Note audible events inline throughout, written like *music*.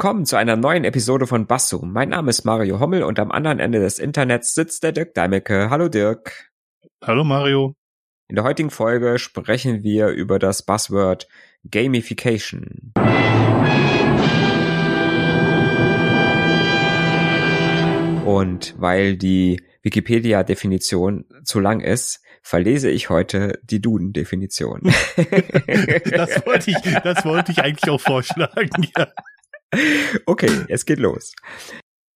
Willkommen zu einer neuen Episode von Basso. Mein Name ist Mario Hommel und am anderen Ende des Internets sitzt der Dirk Deimecke. Hallo Dirk. Hallo Mario. In der heutigen Folge sprechen wir über das Buzzword Gamification. Und weil die Wikipedia-Definition zu lang ist, verlese ich heute die Duden-Definition. *laughs* das wollte ich, das wollte ich eigentlich auch vorschlagen, ja. Okay, es geht los.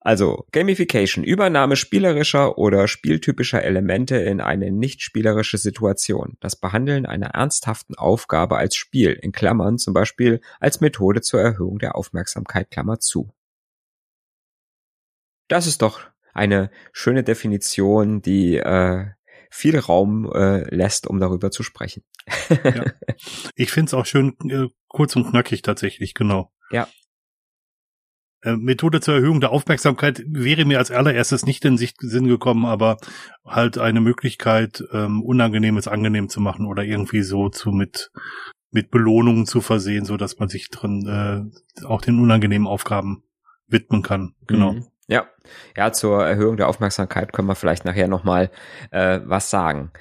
Also, Gamification, Übernahme spielerischer oder spieltypischer Elemente in eine nicht spielerische Situation. Das Behandeln einer ernsthaften Aufgabe als Spiel, in Klammern zum Beispiel als Methode zur Erhöhung der Aufmerksamkeit, Klammer zu. Das ist doch eine schöne Definition, die äh, viel Raum äh, lässt, um darüber zu sprechen. ja. Ich finde es auch schön äh, kurz und knackig tatsächlich, genau. Ja, Methode zur Erhöhung der Aufmerksamkeit wäre mir als allererstes nicht in Sicht Sinn gekommen, aber halt eine Möglichkeit, ähm, Unangenehmes angenehm zu machen oder irgendwie so zu mit mit Belohnungen zu versehen, so dass man sich drin äh, auch den unangenehmen Aufgaben widmen kann. Genau. Mhm. Ja, ja, zur Erhöhung der Aufmerksamkeit können wir vielleicht nachher nochmal äh, was sagen.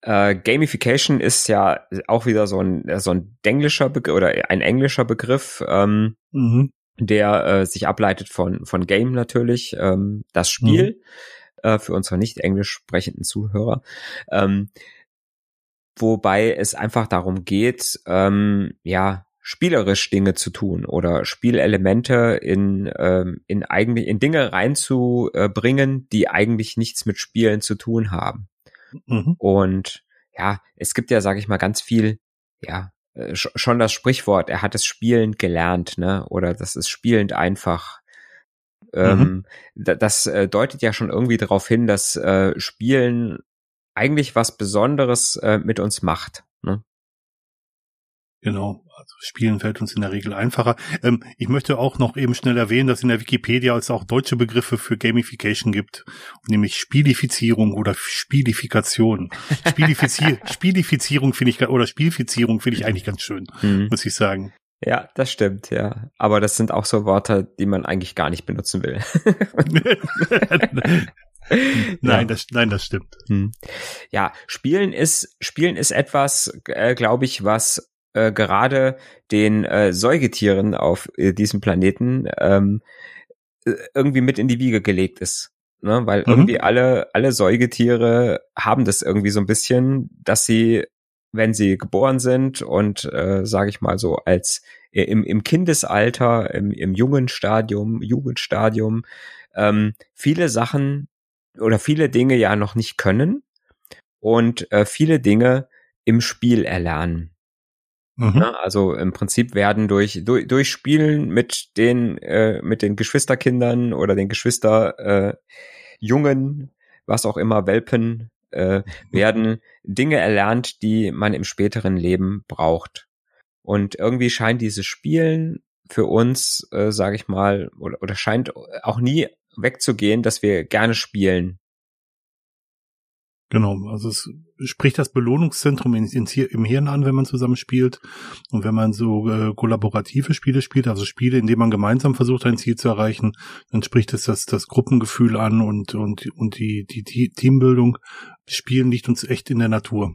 Äh, Gamification ist ja auch wieder so ein so ein englischer Begriff oder ein englischer Begriff. Ähm, mhm der äh, sich ableitet von, von Game natürlich, ähm, das Spiel, mhm. äh, für unsere nicht englisch sprechenden Zuhörer. Ähm, wobei es einfach darum geht, ähm, ja, spielerisch Dinge zu tun oder Spielelemente in, ähm, in eigentlich in Dinge reinzubringen, die eigentlich nichts mit Spielen zu tun haben. Mhm. Und ja, es gibt ja, sage ich mal, ganz viel ja äh, schon das Sprichwort, er hat es spielend gelernt, ne? Oder das ist spielend einfach. Ähm, mhm. das äh, deutet ja schon irgendwie darauf hin, dass äh, Spielen eigentlich was Besonderes äh, mit uns macht. Ne? Genau. Also Spielen fällt uns in der Regel einfacher. Ähm, ich möchte auch noch eben schnell erwähnen, dass in der Wikipedia es auch deutsche Begriffe für Gamification gibt, nämlich Spielifizierung oder Spielifikation. Spielifizier *laughs* Spielifizierung finde ich oder Spielfizierung finde ich eigentlich ganz schön, mhm. muss ich sagen. Ja, das stimmt, ja. Aber das sind auch so Worte, die man eigentlich gar nicht benutzen will. *laughs* nein, ja. das, nein, das stimmt. Hm. Ja, Spielen ist, Spielen ist etwas, äh, glaube ich, was äh, gerade den äh, Säugetieren auf äh, diesem Planeten ähm, äh, irgendwie mit in die Wiege gelegt ist. Ne? Weil mhm. irgendwie alle, alle Säugetiere haben das irgendwie so ein bisschen, dass sie, wenn sie geboren sind und, äh, sage ich mal so, als äh, im, im Kindesalter, im, im jungen Stadium, Jugendstadium, ähm, viele Sachen oder viele Dinge ja noch nicht können und äh, viele Dinge im Spiel erlernen. Mhm. Ja, also im Prinzip werden durch, durch, durch Spielen mit den, äh, mit den Geschwisterkindern oder den Geschwister äh, was auch immer, Welpen, äh, werden Dinge erlernt, die man im späteren Leben braucht. Und irgendwie scheint dieses Spielen für uns, äh, sage ich mal, oder, oder scheint auch nie wegzugehen, dass wir gerne spielen. Genau, also es spricht das Belohnungszentrum in, in, im Hirn an, wenn man zusammen spielt. Und wenn man so äh, kollaborative Spiele spielt, also Spiele, in denen man gemeinsam versucht, ein Ziel zu erreichen, dann spricht es das, das Gruppengefühl an und, und, und die, die, die Teambildung. Spielen liegt uns echt in der Natur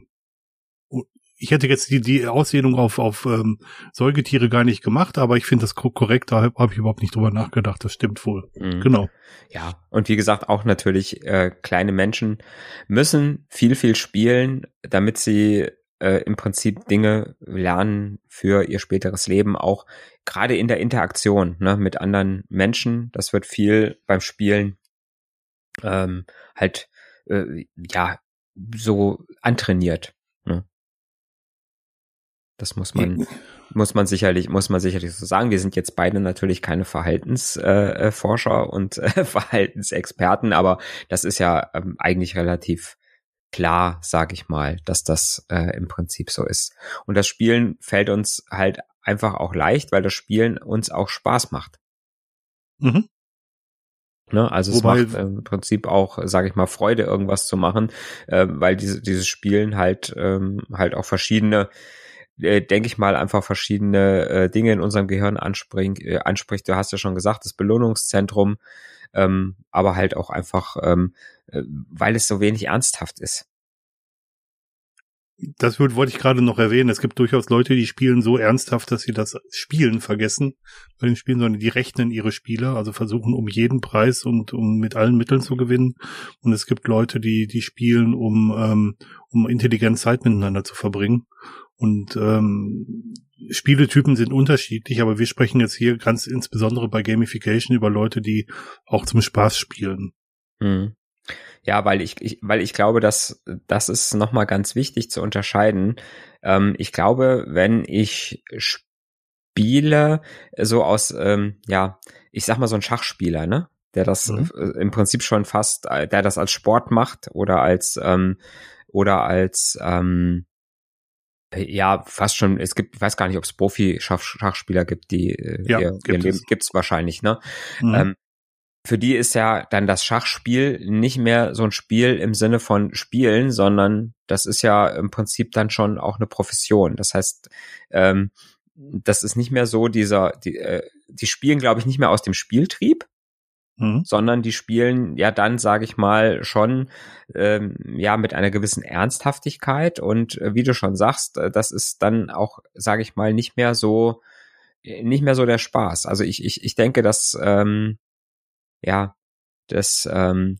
ich hätte jetzt die, die Ausdehnung auf, auf ähm, Säugetiere gar nicht gemacht, aber ich finde das korrekt, da habe hab ich überhaupt nicht drüber nachgedacht. Das stimmt wohl. Mhm. Genau. Ja, und wie gesagt, auch natürlich äh, kleine Menschen müssen viel, viel spielen, damit sie äh, im Prinzip Dinge lernen für ihr späteres Leben, auch gerade in der Interaktion ne, mit anderen Menschen. Das wird viel beim Spielen ähm, halt äh, ja so antrainiert. Das muss man, muss man sicherlich, muss man sicherlich so sagen. Wir sind jetzt beide natürlich keine Verhaltensforscher äh, und äh, *laughs* Verhaltensexperten, aber das ist ja ähm, eigentlich relativ klar, sag ich mal, dass das äh, im Prinzip so ist. Und das Spielen fällt uns halt einfach auch leicht, weil das Spielen uns auch Spaß macht. Mhm. Ne? Also Wobei, es macht äh, im Prinzip auch, sage ich mal, Freude, irgendwas zu machen, äh, weil diese, dieses Spielen halt ähm, halt auch verschiedene äh, denke ich mal, einfach verschiedene äh, Dinge in unserem Gehirn anspring, äh, anspricht. Du hast ja schon gesagt, das Belohnungszentrum, ähm, aber halt auch einfach, ähm, äh, weil es so wenig ernsthaft ist. Das wollte ich gerade noch erwähnen. Es gibt durchaus Leute, die spielen so ernsthaft, dass sie das Spielen vergessen bei den Spielen, sondern die rechnen ihre Spieler, also versuchen um jeden Preis und um mit allen Mitteln zu gewinnen. Und es gibt Leute, die die spielen, um ähm, um intelligent Zeit miteinander zu verbringen. Und ähm, Spieletypen sind unterschiedlich, aber wir sprechen jetzt hier ganz insbesondere bei Gamification über Leute, die auch zum Spaß spielen. Mhm. Ja, weil ich, ich, weil ich glaube, dass das ist nochmal ganz wichtig zu unterscheiden. Ähm, ich glaube, wenn ich spiele, so aus, ähm, ja, ich sag mal so ein Schachspieler, ne? Der das mhm. im Prinzip schon fast, äh, der das als Sport macht oder als ähm, oder als ähm, ja, fast schon, es gibt, ich weiß gar nicht, ob es Profi-Schachspieler gibt, die äh, ja, ihr, gibt Leben, gibt's wahrscheinlich, ne? Mhm. Ähm, für die ist ja dann das Schachspiel nicht mehr so ein Spiel im Sinne von Spielen, sondern das ist ja im Prinzip dann schon auch eine Profession. Das heißt, ähm, das ist nicht mehr so dieser, die, äh, die spielen, glaube ich, nicht mehr aus dem Spieltrieb, mhm. sondern die spielen ja dann, sage ich mal, schon ähm, ja mit einer gewissen Ernsthaftigkeit und äh, wie du schon sagst, äh, das ist dann auch, sage ich mal, nicht mehr so äh, nicht mehr so der Spaß. Also ich ich ich denke, dass ähm, ja, das, ähm,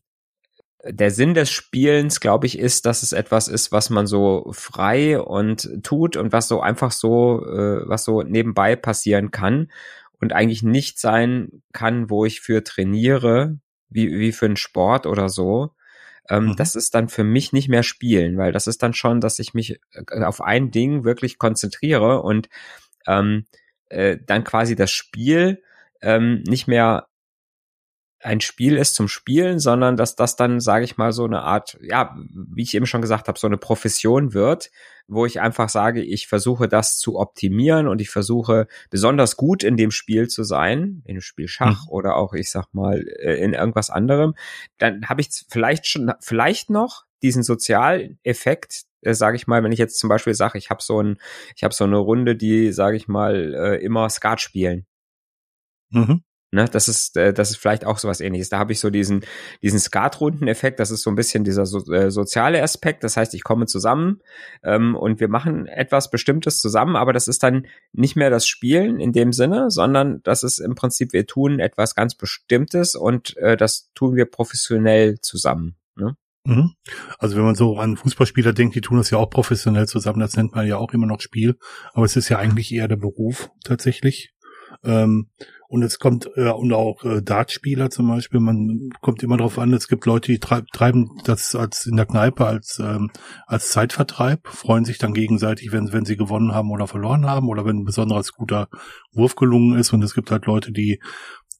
der Sinn des Spielens, glaube ich, ist, dass es etwas ist, was man so frei und tut und was so einfach so, äh, was so nebenbei passieren kann und eigentlich nicht sein kann, wo ich für trainiere, wie, wie für einen Sport oder so. Ähm, mhm. Das ist dann für mich nicht mehr Spielen, weil das ist dann schon, dass ich mich äh, auf ein Ding wirklich konzentriere und ähm, äh, dann quasi das Spiel ähm, nicht mehr ein Spiel ist zum Spielen, sondern dass das dann, sage ich mal, so eine Art, ja, wie ich eben schon gesagt habe, so eine Profession wird, wo ich einfach sage, ich versuche das zu optimieren und ich versuche besonders gut in dem Spiel zu sein, in dem Spiel Schach mhm. oder auch, ich sag mal, äh, in irgendwas anderem. Dann habe ich vielleicht schon, vielleicht noch diesen Sozialeffekt, äh, sage ich mal, wenn ich jetzt zum Beispiel sage, ich habe so ein, ich habe so eine Runde, die, sage ich mal, äh, immer Skat spielen. Mhm. Ne, das ist, äh, das ist vielleicht auch so was ähnliches. Da habe ich so diesen, diesen Skatrundeneffekt, das ist so ein bisschen dieser so, äh, soziale Aspekt. Das heißt, ich komme zusammen ähm, und wir machen etwas Bestimmtes zusammen, aber das ist dann nicht mehr das Spielen in dem Sinne, sondern das ist im Prinzip, wir tun etwas ganz Bestimmtes und äh, das tun wir professionell zusammen. Ne? Mhm. Also wenn man so an Fußballspieler denkt, die tun das ja auch professionell zusammen, das nennt man ja auch immer noch Spiel, aber es ist ja eigentlich eher der Beruf tatsächlich. Ähm, und es kommt, äh, und auch äh, Dartspieler zum Beispiel, man kommt immer darauf an, es gibt Leute, die treib, treiben das als in der Kneipe als, ähm, als Zeitvertreib, freuen sich dann gegenseitig, wenn, wenn sie gewonnen haben oder verloren haben oder wenn ein besonders guter Wurf gelungen ist. Und es gibt halt Leute, die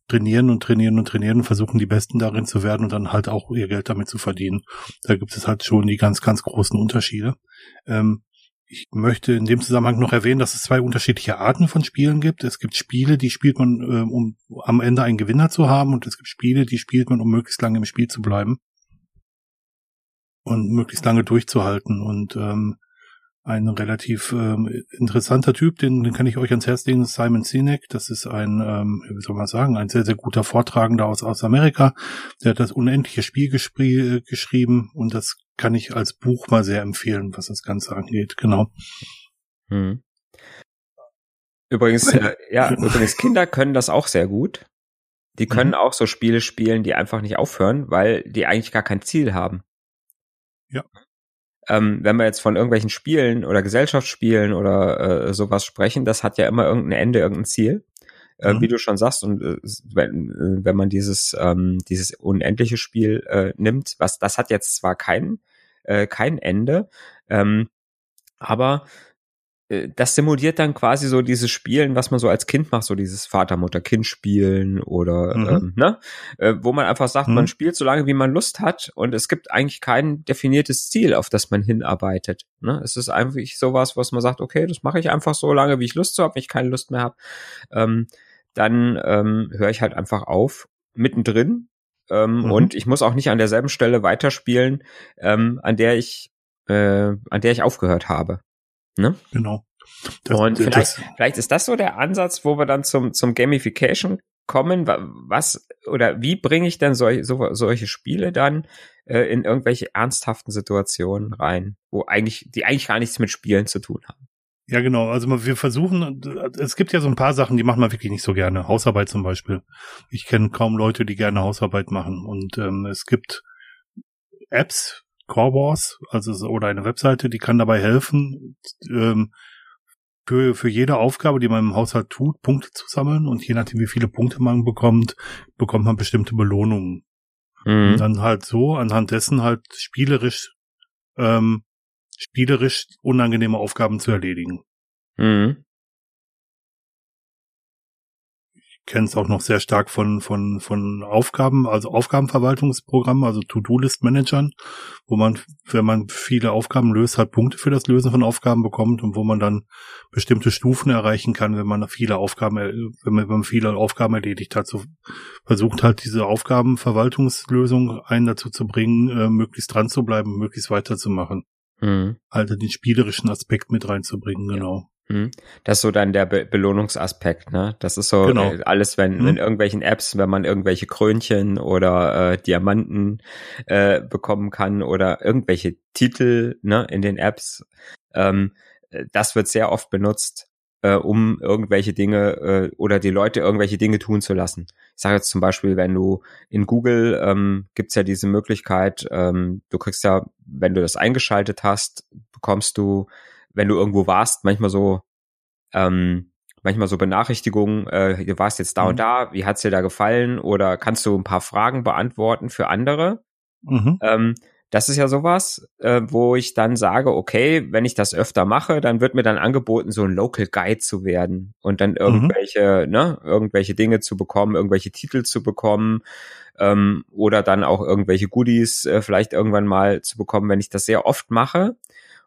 trainieren und trainieren und trainieren und versuchen, die Besten darin zu werden und dann halt auch ihr Geld damit zu verdienen. Da gibt es halt schon die ganz, ganz großen Unterschiede. Ähm, ich möchte in dem Zusammenhang noch erwähnen, dass es zwei unterschiedliche Arten von Spielen gibt. Es gibt Spiele, die spielt man, äh, um am Ende einen Gewinner zu haben, und es gibt Spiele, die spielt man, um möglichst lange im Spiel zu bleiben und möglichst lange durchzuhalten. Und ähm, ein relativ ähm, interessanter Typ, den, den kann ich euch ans Herz legen, Simon Sinek. Das ist ein, ähm, wie soll man sagen, ein sehr, sehr guter Vortragender aus, aus Amerika. Der hat das unendliche Spiel geschrie geschrieben und das kann ich als Buch mal sehr empfehlen, was das Ganze angeht. Genau. Hm. Übrigens, äh, ja, *laughs* übrigens, Kinder können das auch sehr gut. Die können mhm. auch so Spiele spielen, die einfach nicht aufhören, weil die eigentlich gar kein Ziel haben. Ja. Ähm, wenn wir jetzt von irgendwelchen Spielen oder Gesellschaftsspielen oder äh, sowas sprechen, das hat ja immer irgendein Ende, irgendein Ziel. Äh, mhm. Wie du schon sagst, und äh, wenn, äh, wenn man dieses, ähm, dieses unendliche Spiel äh, nimmt, was das hat jetzt zwar kein, äh, kein Ende, ähm, aber das simuliert dann quasi so dieses Spielen, was man so als Kind macht, so dieses Vater-Mutter-Kind-Spielen oder mhm. ähm, ne, äh, wo man einfach sagt, mhm. man spielt so lange, wie man Lust hat und es gibt eigentlich kein definiertes Ziel, auf das man hinarbeitet. Ne? Es ist einfach sowas, was man sagt, okay, das mache ich einfach so lange, wie ich Lust habe, wenn ich keine Lust mehr habe, ähm, dann ähm, höre ich halt einfach auf, mittendrin. Ähm, mhm. Und ich muss auch nicht an derselben Stelle weiterspielen, ähm, an der ich, äh, an der ich aufgehört habe. Ne? Genau. Das, und vielleicht, das, vielleicht ist das so der Ansatz, wo wir dann zum, zum Gamification kommen. Was oder wie bringe ich denn solche, so, solche Spiele dann äh, in irgendwelche ernsthaften Situationen rein, wo eigentlich, die eigentlich gar nichts mit Spielen zu tun haben? Ja, genau. Also wir versuchen, es gibt ja so ein paar Sachen, die macht man wirklich nicht so gerne. Hausarbeit zum Beispiel. Ich kenne kaum Leute, die gerne Hausarbeit machen. Und ähm, es gibt Apps, Core Wars, also oder eine Webseite, die kann dabei helfen, ähm, für, für jede Aufgabe, die man im Haushalt tut, Punkte zu sammeln. Und je nachdem, wie viele Punkte man bekommt, bekommt man bestimmte Belohnungen. Mhm. Und dann halt so, anhand dessen halt spielerisch ähm, spielerisch unangenehme Aufgaben zu erledigen. Mhm. Kenne es auch noch sehr stark von, von, von Aufgaben, also Aufgabenverwaltungsprogrammen, also To-Do-List-Managern, wo man, wenn man viele Aufgaben löst, halt Punkte für das Lösen von Aufgaben bekommt und wo man dann bestimmte Stufen erreichen kann, wenn man viele Aufgaben, wenn man, wenn man viele Aufgaben erledigt hat. So versucht halt diese Aufgabenverwaltungslösung einen dazu zu bringen, äh, möglichst dran zu bleiben, möglichst weiterzumachen. Mhm. Also den spielerischen Aspekt mit reinzubringen, genau. Mhm. Das ist so dann der Be Belohnungsaspekt, ne? Das ist so genau. Äh, alles, wenn mhm. in irgendwelchen Apps, wenn man irgendwelche Krönchen oder äh, Diamanten äh, bekommen kann oder irgendwelche Titel, ne, in den Apps, ähm, äh, das wird sehr oft benutzt, äh, um irgendwelche Dinge äh, oder die Leute irgendwelche Dinge tun zu lassen. Ich sage jetzt zum Beispiel, wenn du in Google ähm, gibt's ja diese Möglichkeit, ähm, du kriegst ja, wenn du das eingeschaltet hast, bekommst du, wenn du irgendwo warst, manchmal so ähm, manchmal so Benachrichtigungen, äh, du warst jetzt da mhm. und da, wie hat's dir da gefallen? Oder kannst du ein paar Fragen beantworten für andere? Mhm. Ähm, das ist ja sowas, äh, wo ich dann sage, okay, wenn ich das öfter mache, dann wird mir dann angeboten, so ein Local Guide zu werden und dann mhm. irgendwelche, mhm. ne, irgendwelche Dinge zu bekommen, irgendwelche Titel zu bekommen ähm, oder dann auch irgendwelche Goodies äh, vielleicht irgendwann mal zu bekommen, wenn ich das sehr oft mache.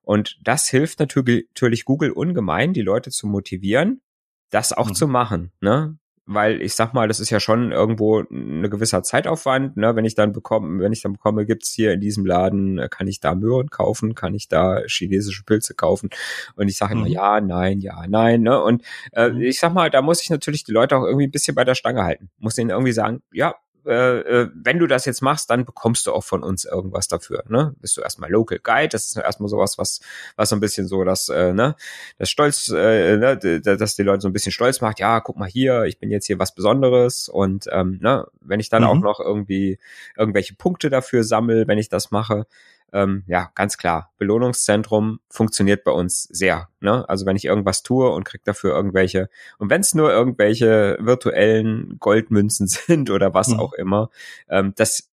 Und das hilft natürlich, Google ungemein, die Leute zu motivieren, das auch mhm. zu machen. Ne? weil ich sag mal, das ist ja schon irgendwo eine gewisser Zeitaufwand, ne? Wenn ich dann bekomme, wenn ich dann bekomme, gibt's hier in diesem Laden, äh, kann ich da Möhren kaufen, kann ich da chinesische Pilze kaufen? Und ich sage immer mhm. ja, nein, ja, nein, ne? Und äh, mhm. ich sag mal, da muss ich natürlich die Leute auch irgendwie ein bisschen bei der Stange halten. Muss ihnen irgendwie sagen, ja, äh, äh, wenn du das jetzt machst, dann bekommst du auch von uns irgendwas dafür. Ne? Bist du erstmal Local Guide, das ist erstmal sowas, was, was so ein bisschen so das, äh, ne, das Stolz, äh, ne, dass die Leute so ein bisschen stolz macht, ja, guck mal hier, ich bin jetzt hier was Besonderes und ähm, ne, wenn ich dann mhm. auch noch irgendwie irgendwelche Punkte dafür sammle, wenn ich das mache, ähm, ja, ganz klar, Belohnungszentrum funktioniert bei uns sehr. Ne? Also wenn ich irgendwas tue und krieg dafür irgendwelche, und wenn es nur irgendwelche virtuellen Goldmünzen *laughs* sind oder was mhm. auch immer, ähm, das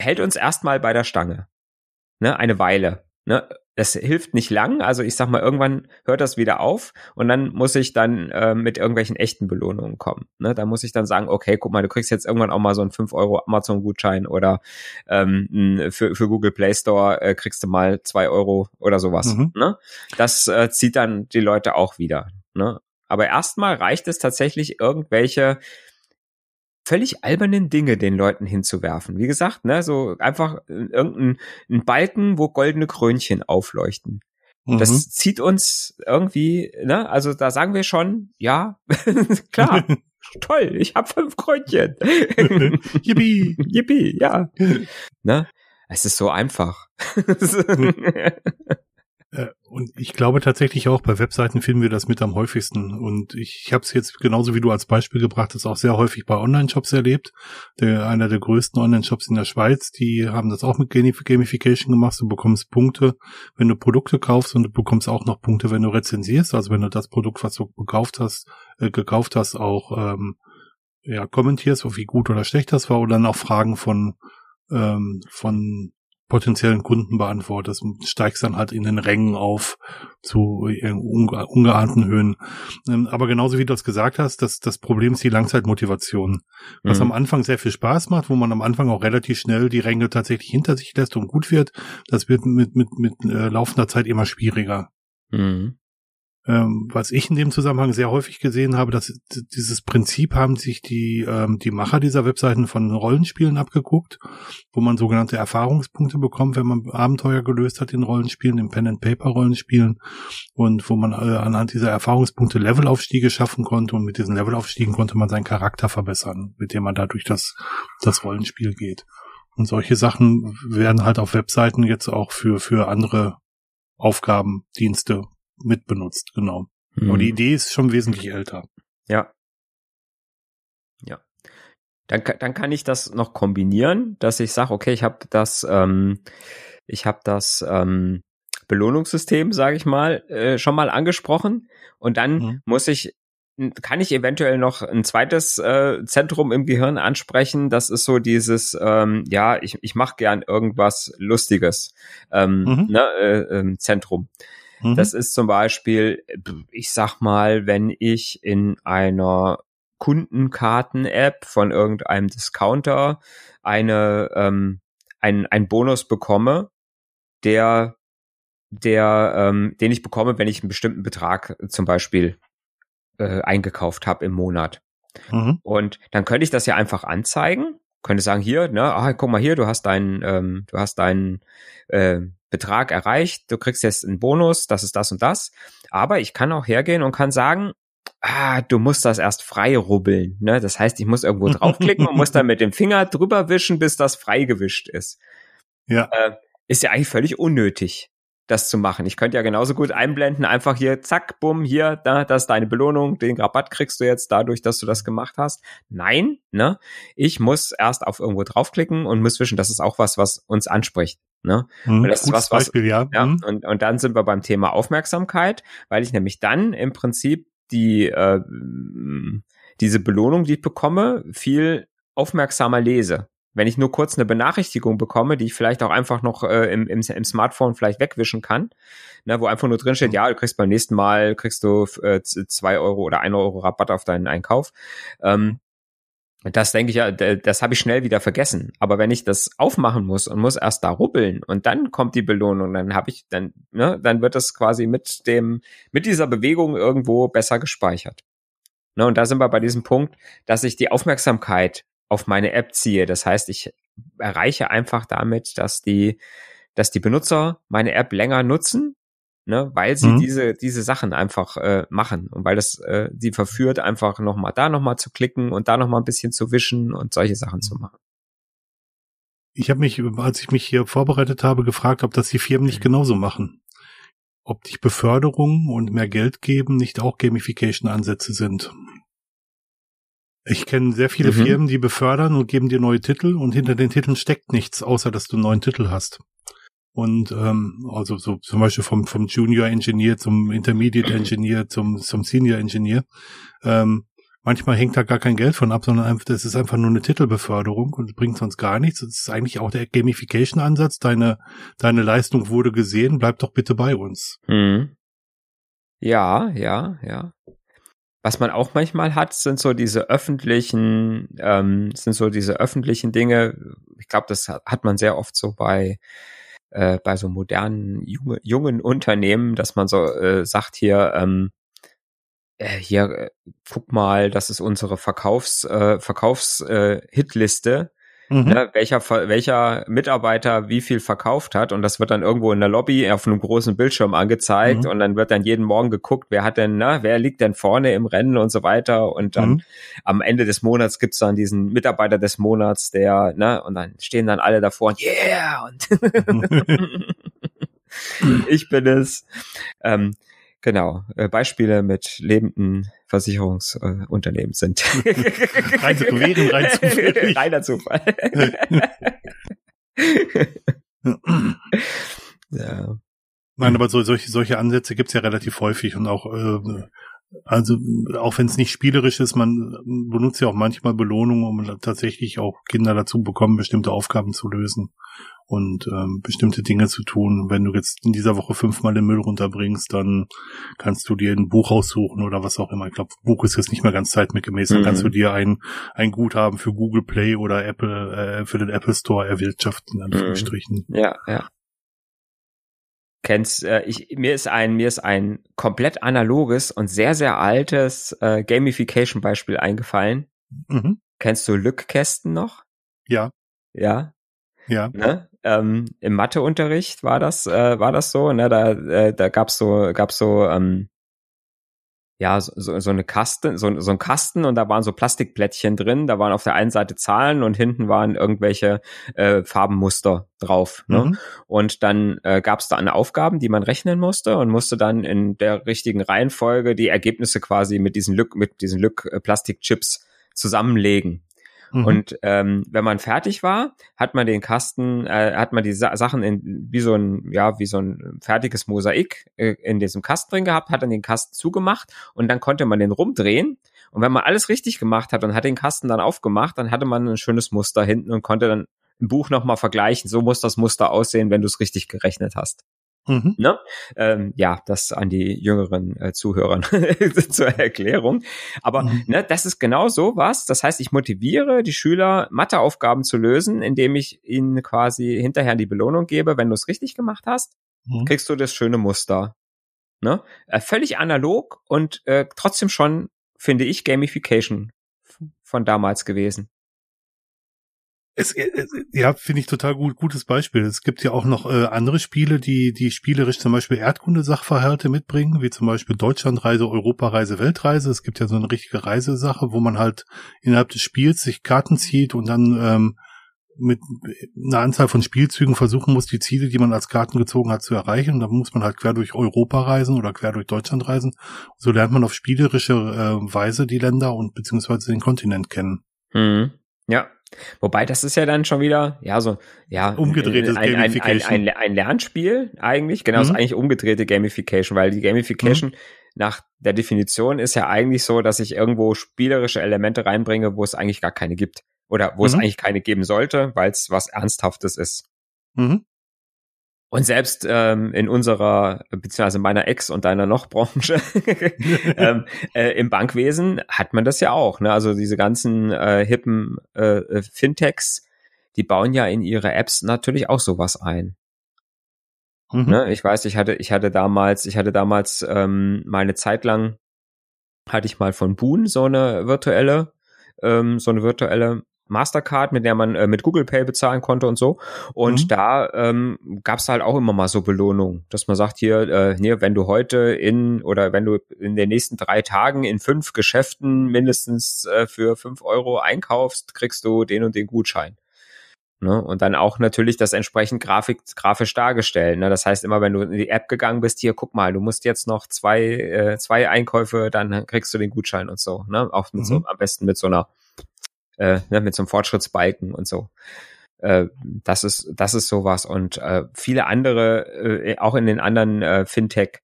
hält uns erstmal bei der Stange. Ne? Eine Weile. Ne? Das hilft nicht lang. Also ich sag mal, irgendwann hört das wieder auf und dann muss ich dann äh, mit irgendwelchen echten Belohnungen kommen. Ne? Da muss ich dann sagen, okay, guck mal, du kriegst jetzt irgendwann auch mal so einen 5 Euro Amazon-Gutschein oder ähm, für, für Google Play Store äh, kriegst du mal zwei Euro oder sowas. Mhm. Ne? Das äh, zieht dann die Leute auch wieder. Ne? Aber erstmal reicht es tatsächlich, irgendwelche völlig albernen Dinge den Leuten hinzuwerfen. Wie gesagt, ne, so einfach irgendein ein Balken, wo goldene Krönchen aufleuchten. Mhm. Das zieht uns irgendwie, ne, also da sagen wir schon, ja, *laughs* klar, *laughs* toll, ich habe fünf Krönchen. *laughs* Yippie. Yippie, ja. ne? Es ist so einfach. Äh, und ich glaube tatsächlich auch, bei Webseiten finden wir das mit am häufigsten. Und ich, habe es jetzt genauso wie du als Beispiel gebracht, das auch sehr häufig bei Online-Shops erlebt. Der, einer der größten Online-Shops in der Schweiz, die haben das auch mit Gamification gemacht. Du bekommst Punkte, wenn du Produkte kaufst und du bekommst auch noch Punkte, wenn du rezensierst. Also wenn du das Produkt, was du gekauft hast, äh, gekauft hast, auch ähm, ja, kommentierst, wie gut oder schlecht das war, oder dann auch Fragen von ähm, von potenziellen Kunden beantwortest und steigst dann halt in den Rängen auf zu unge ungeahnten Höhen. Ähm, aber genauso wie du es gesagt hast, das, das Problem ist die Langzeitmotivation. Was mhm. am Anfang sehr viel Spaß macht, wo man am Anfang auch relativ schnell die Ränge tatsächlich hinter sich lässt und gut wird, das wird mit, mit, mit äh, laufender Zeit immer schwieriger. Mhm. Ähm, was ich in dem Zusammenhang sehr häufig gesehen habe, dass dieses Prinzip haben sich die, ähm, die Macher dieser Webseiten von Rollenspielen abgeguckt, wo man sogenannte Erfahrungspunkte bekommt, wenn man Abenteuer gelöst hat in Rollenspielen, in Pen-and-Paper-Rollenspielen und wo man äh, anhand dieser Erfahrungspunkte Levelaufstiege schaffen konnte und mit diesen Levelaufstiegen konnte man seinen Charakter verbessern, mit dem man dadurch das, das Rollenspiel geht. Und solche Sachen werden halt auf Webseiten jetzt auch für, für andere Aufgaben, Dienste mitbenutzt, genau. Mhm. Aber die Idee ist schon wesentlich älter. Ja. Ja. Dann, dann kann ich das noch kombinieren, dass ich sage, okay, ich habe das, ähm, ich habe das ähm, Belohnungssystem, sage ich mal, äh, schon mal angesprochen. Und dann mhm. muss ich kann ich eventuell noch ein zweites äh, Zentrum im Gehirn ansprechen. Das ist so dieses, ähm, ja, ich, ich mache gern irgendwas Lustiges ähm, mhm. ne, äh, äh, Zentrum. Mhm. Das ist zum Beispiel, ich sag mal, wenn ich in einer Kundenkarten-App von irgendeinem Discounter eine, ähm, ein, ein Bonus bekomme, der, der, ähm, den ich bekomme, wenn ich einen bestimmten Betrag zum Beispiel äh, eingekauft habe im Monat. Mhm. Und dann könnte ich das ja einfach anzeigen, könnte sagen, hier, ne, ah, guck mal hier, du hast deinen, ähm, du hast deinen äh, Betrag erreicht, du kriegst jetzt einen Bonus, das ist das und das. Aber ich kann auch hergehen und kann sagen, ah, du musst das erst frei rubbeln. Ne? Das heißt, ich muss irgendwo draufklicken und muss dann *laughs* mit dem Finger drüber wischen, bis das frei gewischt ist. Ja. Äh, ist ja eigentlich völlig unnötig, das zu machen. Ich könnte ja genauso gut einblenden, einfach hier, zack, bumm, hier, da, das ist deine Belohnung, den Rabatt kriegst du jetzt dadurch, dass du das gemacht hast. Nein, ne? Ich muss erst auf irgendwo draufklicken und muss wischen. Das ist auch was, was uns anspricht. Ne? Mhm, das ist was, was, Beispiel, ja. ja mhm. und, und dann sind wir beim Thema Aufmerksamkeit, weil ich nämlich dann im Prinzip die äh, diese Belohnung, die ich bekomme, viel aufmerksamer lese. Wenn ich nur kurz eine Benachrichtigung bekomme, die ich vielleicht auch einfach noch äh, im, im, im Smartphone vielleicht wegwischen kann, ne, wo einfach nur drin steht, mhm. ja, du kriegst beim nächsten Mal, kriegst du äh, zwei Euro oder ein Euro Rabatt auf deinen Einkauf. Ähm, das denke ich ja, das habe ich schnell wieder vergessen. Aber wenn ich das aufmachen muss und muss erst da rubbeln und dann kommt die Belohnung, dann habe ich, dann, ne, dann wird das quasi mit dem, mit dieser Bewegung irgendwo besser gespeichert. Ne, und da sind wir bei diesem Punkt, dass ich die Aufmerksamkeit auf meine App ziehe. Das heißt, ich erreiche einfach damit, dass die, dass die Benutzer meine App länger nutzen ne, weil sie mhm. diese diese Sachen einfach äh, machen und weil das äh, sie verführt einfach noch mal da noch mal zu klicken und da noch mal ein bisschen zu wischen und solche Sachen zu machen. Ich habe mich, als ich mich hier vorbereitet habe, gefragt, ob das die Firmen nicht mhm. genauso machen. Ob die Beförderung und mehr Geld geben nicht auch Gamification-Ansätze sind. Ich kenne sehr viele mhm. Firmen, die befördern und geben dir neue Titel und hinter den Titeln steckt nichts, außer dass du einen neuen Titel hast. Und ähm, also so zum Beispiel vom, vom Junior Engineer zum Intermediate Engineer zum, zum Senior Engineer. Ähm, manchmal hängt da gar kein Geld von ab, sondern einfach, das ist einfach nur eine Titelbeförderung und bringt sonst gar nichts. Das ist eigentlich auch der Gamification-Ansatz. Deine, deine Leistung wurde gesehen, bleib doch bitte bei uns. Mhm. Ja, ja, ja. Was man auch manchmal hat, sind so diese öffentlichen, ähm, sind so diese öffentlichen Dinge. Ich glaube, das hat man sehr oft so bei äh, bei so modernen junge, jungen Unternehmen, dass man so äh, sagt hier, ähm, äh, hier, äh, guck mal, das ist unsere Verkaufs, äh, Verkaufs äh, Hitliste mhm. ne, welcher, welcher Mitarbeiter wie viel verkauft hat und das wird dann irgendwo in der Lobby auf einem großen Bildschirm angezeigt mhm. und dann wird dann jeden Morgen geguckt, wer hat denn, ne, wer liegt denn vorne im Rennen und so weiter und dann mhm. am Ende des Monats gibt's dann diesen Mitarbeiter des Monats, der, ne, und dann stehen dann alle davor und yeah und *laughs* *laughs* ich bin es. Ähm, Genau, äh, Beispiele mit lebenden Versicherungsunternehmen äh, sind. *laughs* rein zu wären rein zufällig. Reiner Zufall. *laughs* ja. Nein, aber so, solche, solche Ansätze gibt's ja relativ häufig und auch, äh, also auch wenn es nicht spielerisch ist, man benutzt ja auch manchmal Belohnungen, um tatsächlich auch Kinder dazu bekommen, bestimmte Aufgaben zu lösen und ähm, bestimmte Dinge zu tun. Wenn du jetzt in dieser Woche fünfmal den Müll runterbringst, dann kannst du dir ein Buch aussuchen oder was auch immer. Ich glaube, Buch ist jetzt nicht mehr ganz zeitgemäß. Dann mhm. kannst du dir ein, ein Guthaben für Google Play oder Apple, äh, für den Apple Store erwirtschaften, in Anführungsstrichen. Mhm. Ja, ja. Kennst, äh, ich, mir ist ein, mir ist ein komplett analoges und sehr, sehr altes äh, Gamification-Beispiel eingefallen. Mhm. Kennst du Lückkästen noch? Ja. Ja. Ja. Ne? Ähm, Im Matheunterricht war das, äh, war das so, ne? Da, äh, da gab's so, gab's so, ähm, ja, so, so eine Kasten, so, so ein Kasten und da waren so Plastikplättchen drin. Da waren auf der einen Seite Zahlen und hinten waren irgendwelche äh, Farbenmuster drauf. Ne? Mhm. Und dann äh, gab es da eine Aufgaben, die man rechnen musste und musste dann in der richtigen Reihenfolge die Ergebnisse quasi mit diesen Lück, mit diesen Lück äh, Plastikchips zusammenlegen. Mhm. Und ähm, wenn man fertig war, hat man den Kasten, äh, hat man die Sa Sachen in wie so ein, ja, wie so ein fertiges Mosaik äh, in diesem Kasten drin gehabt, hat dann den Kasten zugemacht und dann konnte man den rumdrehen. Und wenn man alles richtig gemacht hat und hat den Kasten dann aufgemacht, dann hatte man ein schönes Muster hinten und konnte dann im Buch nochmal vergleichen. So muss das Muster aussehen, wenn du es richtig gerechnet hast. Mhm. Ne? Ähm, ja, das an die jüngeren äh, Zuhörern *laughs* zur Erklärung. Aber mhm. ne, das ist genau so was. Das heißt, ich motiviere die Schüler, Matheaufgaben zu lösen, indem ich ihnen quasi hinterher die Belohnung gebe. Wenn du es richtig gemacht hast, mhm. kriegst du das schöne Muster. Ne? Äh, völlig analog und äh, trotzdem schon, finde ich, Gamification von damals gewesen. Es, äh, es, ja, finde ich total gut, gutes Beispiel. Es gibt ja auch noch äh, andere Spiele, die, die spielerisch zum Beispiel Erdkunde-Sachverhalte mitbringen, wie zum Beispiel Deutschlandreise, Europareise, Weltreise. Es gibt ja so eine richtige Reisesache, wo man halt innerhalb des Spiels sich Karten zieht und dann ähm, mit einer Anzahl von Spielzügen versuchen muss, die Ziele, die man als Karten gezogen hat, zu erreichen. Und da muss man halt quer durch Europa reisen oder quer durch Deutschland reisen. So lernt man auf spielerische äh, Weise die Länder und beziehungsweise den Kontinent kennen. Mhm. Ja, Wobei, das ist ja dann schon wieder, ja, so, ja, umgedrehtes ein, ein, ein, ein, ein Lernspiel eigentlich, genau, mhm. ist eigentlich umgedrehte Gamification, weil die Gamification mhm. nach der Definition ist ja eigentlich so, dass ich irgendwo spielerische Elemente reinbringe, wo es eigentlich gar keine gibt. Oder wo mhm. es eigentlich keine geben sollte, weil es was Ernsthaftes ist. Mhm. Und selbst ähm, in unserer, beziehungsweise meiner Ex- und deiner Noch-Branche, *laughs* *laughs* ähm, äh, im Bankwesen hat man das ja auch. Ne? Also diese ganzen äh, hippen äh, äh, Fintechs, die bauen ja in ihre Apps natürlich auch sowas ein. Mhm. Ne? Ich weiß, ich hatte, ich hatte damals, ich hatte damals ähm, meine Zeit lang, hatte ich mal von Boon so eine virtuelle, ähm, so eine virtuelle Mastercard, mit der man äh, mit Google Pay bezahlen konnte und so. Und mhm. da ähm, gab es halt auch immer mal so Belohnungen, dass man sagt hier, äh, nee, wenn du heute in oder wenn du in den nächsten drei Tagen in fünf Geschäften mindestens äh, für fünf Euro einkaufst, kriegst du den und den Gutschein. Ne? Und dann auch natürlich das entsprechend Grafik, grafisch dargestellt. Ne? Das heißt immer, wenn du in die App gegangen bist, hier, guck mal, du musst jetzt noch zwei, äh, zwei Einkäufe, dann kriegst du den Gutschein und so. Ne? Auch mit mhm. so, am besten mit so einer äh, ne, mit so einem Fortschrittsbalken und so. Äh, das ist das ist sowas und äh, viele andere äh, auch in den anderen äh, Fintech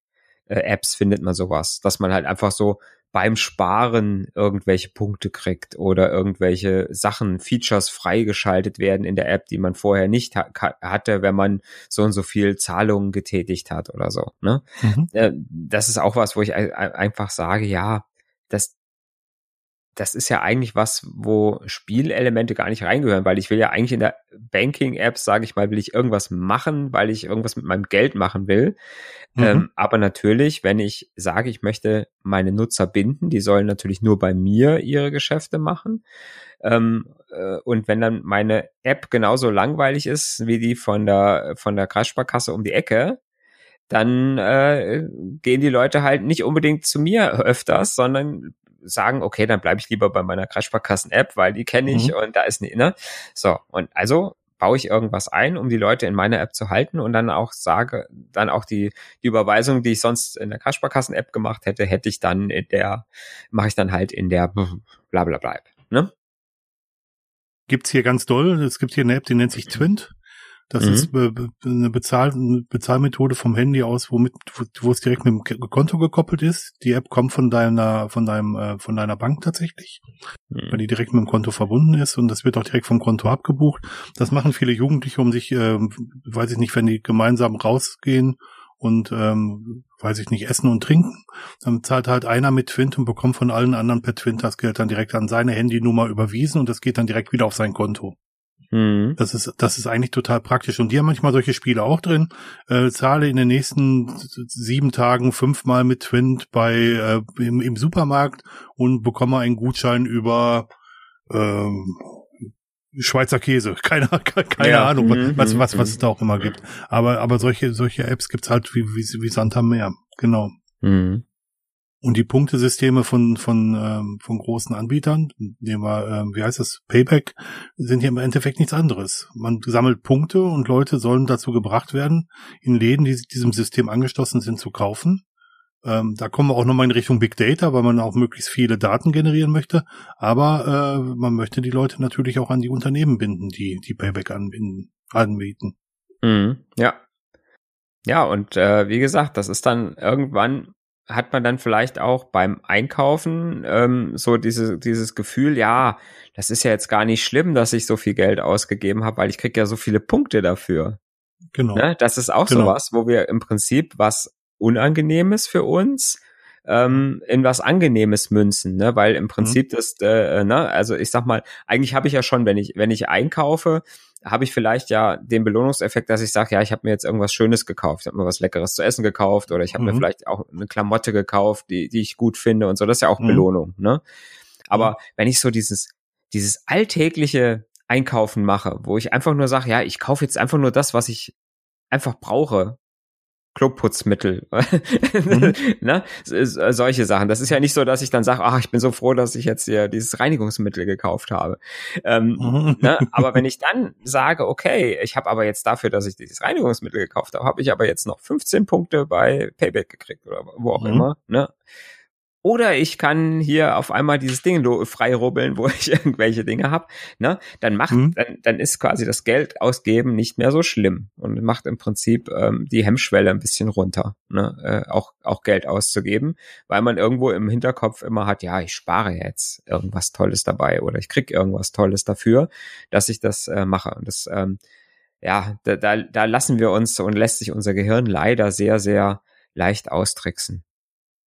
äh, Apps findet man sowas, dass man halt einfach so beim Sparen irgendwelche Punkte kriegt oder irgendwelche Sachen, Features freigeschaltet werden in der App, die man vorher nicht ha hatte, wenn man so und so viel Zahlungen getätigt hat oder so. Ne? Mhm. Äh, das ist auch was, wo ich einfach sage, ja, das, das ist ja eigentlich was, wo Spielelemente gar nicht reingehören, weil ich will ja eigentlich in der Banking-App, sage ich mal, will ich irgendwas machen, weil ich irgendwas mit meinem Geld machen will. Mhm. Ähm, aber natürlich, wenn ich sage, ich möchte meine Nutzer binden, die sollen natürlich nur bei mir ihre Geschäfte machen. Ähm, äh, und wenn dann meine App genauso langweilig ist wie die von der von der Kreissparkasse um die Ecke, dann äh, gehen die Leute halt nicht unbedingt zu mir öfters, sondern sagen, okay, dann bleibe ich lieber bei meiner Crashbarkassen-App, weil die kenne ich mhm. und da ist eine, ne? So, und also baue ich irgendwas ein, um die Leute in meiner App zu halten und dann auch sage, dann auch die, die Überweisung, die ich sonst in der Crashbarkassen-App gemacht hätte, hätte ich dann in der, mache ich dann halt in der bla bla bla. Ne? Gibt's hier ganz doll, es gibt hier eine App, die nennt sich Twint. Das mhm. ist eine, Bezahl Bezahlmethode vom Handy aus, womit, wo es direkt mit dem Konto gekoppelt ist. Die App kommt von deiner, von deinem, äh, von deiner Bank tatsächlich, mhm. weil die direkt mit dem Konto verbunden ist und das wird auch direkt vom Konto abgebucht. Das machen viele Jugendliche, um sich, äh, weiß ich nicht, wenn die gemeinsam rausgehen und ähm, weiß ich nicht, essen und trinken. Dann zahlt halt einer mit Twint und bekommt von allen anderen per Twint das Geld dann direkt an seine Handynummer überwiesen und das geht dann direkt wieder auf sein Konto. Mhm. Das ist, das ist eigentlich total praktisch. Und die haben manchmal solche Spiele auch drin. Äh, zahle in den nächsten sieben Tagen fünfmal mit Twint bei äh, im, im Supermarkt und bekomme einen Gutschein über ähm, Schweizer Käse. *laughs* Keine, keine ja. Ahnung, mhm, was, was, was mhm. es da auch immer gibt. Aber, aber solche, solche Apps gibt's halt wie, wie, wie Sand am Meer. Genau. Mhm. Und die Punktesysteme von, von, ähm, von großen Anbietern, nehmen wir, ähm, wie heißt das, Payback, sind hier im Endeffekt nichts anderes. Man sammelt Punkte und Leute sollen dazu gebracht werden, in Läden, die diesem System angeschlossen sind, zu kaufen. Ähm, da kommen wir auch nochmal in Richtung Big Data, weil man auch möglichst viele Daten generieren möchte. Aber äh, man möchte die Leute natürlich auch an die Unternehmen binden, die die Payback anbinden, anbieten. Mhm, ja. Ja, und äh, wie gesagt, das ist dann irgendwann hat man dann vielleicht auch beim Einkaufen ähm, so diese, dieses Gefühl, ja, das ist ja jetzt gar nicht schlimm, dass ich so viel Geld ausgegeben habe, weil ich krieg ja so viele Punkte dafür. Genau. Ne? Das ist auch genau. sowas, wo wir im Prinzip was Unangenehmes für uns ähm, in was Angenehmes münzen, ne? Weil im mhm. Prinzip mhm. das, äh, ne, also ich sag mal, eigentlich habe ich ja schon, wenn ich, wenn ich einkaufe, habe ich vielleicht ja den Belohnungseffekt, dass ich sage, ja, ich habe mir jetzt irgendwas Schönes gekauft, ich habe mir was Leckeres zu essen gekauft oder ich habe mhm. mir vielleicht auch eine Klamotte gekauft, die, die ich gut finde und so. Das ist ja auch mhm. Belohnung, ne? Aber mhm. wenn ich so dieses, dieses alltägliche Einkaufen mache, wo ich einfach nur sage, ja, ich kaufe jetzt einfach nur das, was ich einfach brauche, Kloputzmittel, mhm. *laughs* ne? solche Sachen. Das ist ja nicht so, dass ich dann sage, ach, ich bin so froh, dass ich jetzt hier dieses Reinigungsmittel gekauft habe. Ähm, mhm. ne? Aber wenn ich dann sage, okay, ich habe aber jetzt dafür, dass ich dieses Reinigungsmittel gekauft habe, habe ich aber jetzt noch 15 Punkte bei Payback gekriegt oder wo auch mhm. immer. Ne? Oder ich kann hier auf einmal dieses Ding frei rubbeln, wo *laughs* ich irgendwelche Dinge habe. Ne? Dann macht, mhm. dann, dann ist quasi das Geld ausgeben nicht mehr so schlimm und macht im Prinzip ähm, die Hemmschwelle ein bisschen runter, ne? äh, auch, auch Geld auszugeben, weil man irgendwo im Hinterkopf immer hat, ja, ich spare jetzt irgendwas Tolles dabei oder ich krieg irgendwas Tolles dafür, dass ich das äh, mache. Und das, ähm, ja, da, da, da lassen wir uns und lässt sich unser Gehirn leider sehr, sehr leicht austricksen.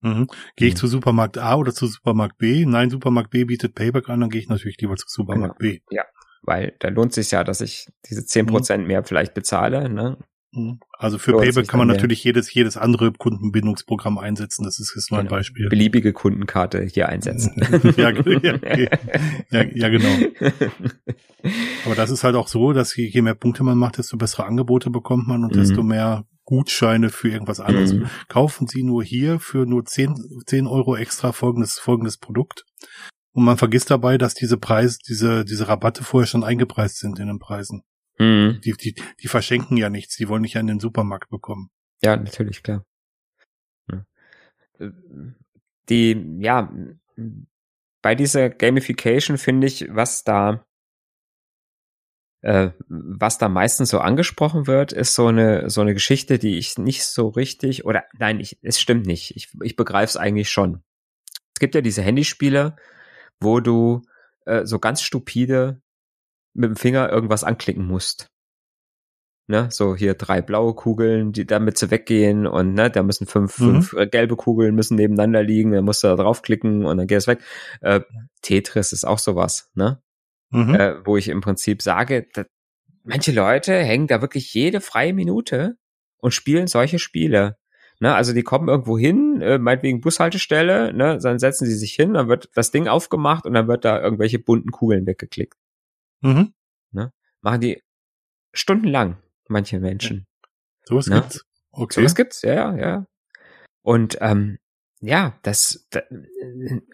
Mhm. Gehe ich mhm. zu Supermarkt A oder zu Supermarkt B? Nein, Supermarkt B bietet Payback an, dann gehe ich natürlich lieber zu Supermarkt genau. B. Ja, weil da lohnt sich ja, dass ich diese zehn mhm. Prozent mhm. mehr vielleicht bezahle. Ne? Mhm. Also für Payback kann man natürlich jedes, jedes andere Kundenbindungsprogramm einsetzen. Das ist jetzt nur genau. ein Beispiel. Beliebige Kundenkarte hier einsetzen. *laughs* ja, *laughs* ja, ja, ja, genau. *laughs* Aber das ist halt auch so, dass je, je mehr Punkte man macht, desto bessere Angebote bekommt man und mhm. desto mehr Gutscheine für irgendwas anderes. Mhm. Kaufen Sie nur hier für nur 10, 10 Euro extra folgendes, folgendes Produkt. Und man vergisst dabei, dass diese Preise, diese, diese Rabatte vorher schon eingepreist sind in den Preisen. Mhm. Die, die, die verschenken ja nichts, die wollen nicht ja in den Supermarkt bekommen. Ja, natürlich, klar. Die, ja, bei dieser Gamification finde ich, was da äh, was da meistens so angesprochen wird, ist so eine so eine Geschichte, die ich nicht so richtig oder nein, ich, es stimmt nicht. Ich, ich begreife es eigentlich schon. Es gibt ja diese Handyspiele, wo du äh, so ganz stupide mit dem Finger irgendwas anklicken musst. Ne, so hier drei blaue Kugeln, die damit sie weggehen und ne, da müssen fünf, mhm. fünf gelbe Kugeln müssen nebeneinander liegen, dann musst du da draufklicken und dann geht es weg. Äh, Tetris ist auch sowas, ne? Mhm. äh, wo ich im Prinzip sage, manche Leute hängen da wirklich jede freie Minute und spielen solche Spiele. Ne, also die kommen irgendwo hin, äh, meinetwegen Bushaltestelle, ne, dann setzen sie sich hin, dann wird das Ding aufgemacht und dann wird da irgendwelche bunten Kugeln weggeklickt. Mhm. Ne, machen die stundenlang, manche Menschen. Sowas ne? gibt's. Okay. Sowas gibt's, ja, ja, ja. Und ähm, ja, das, das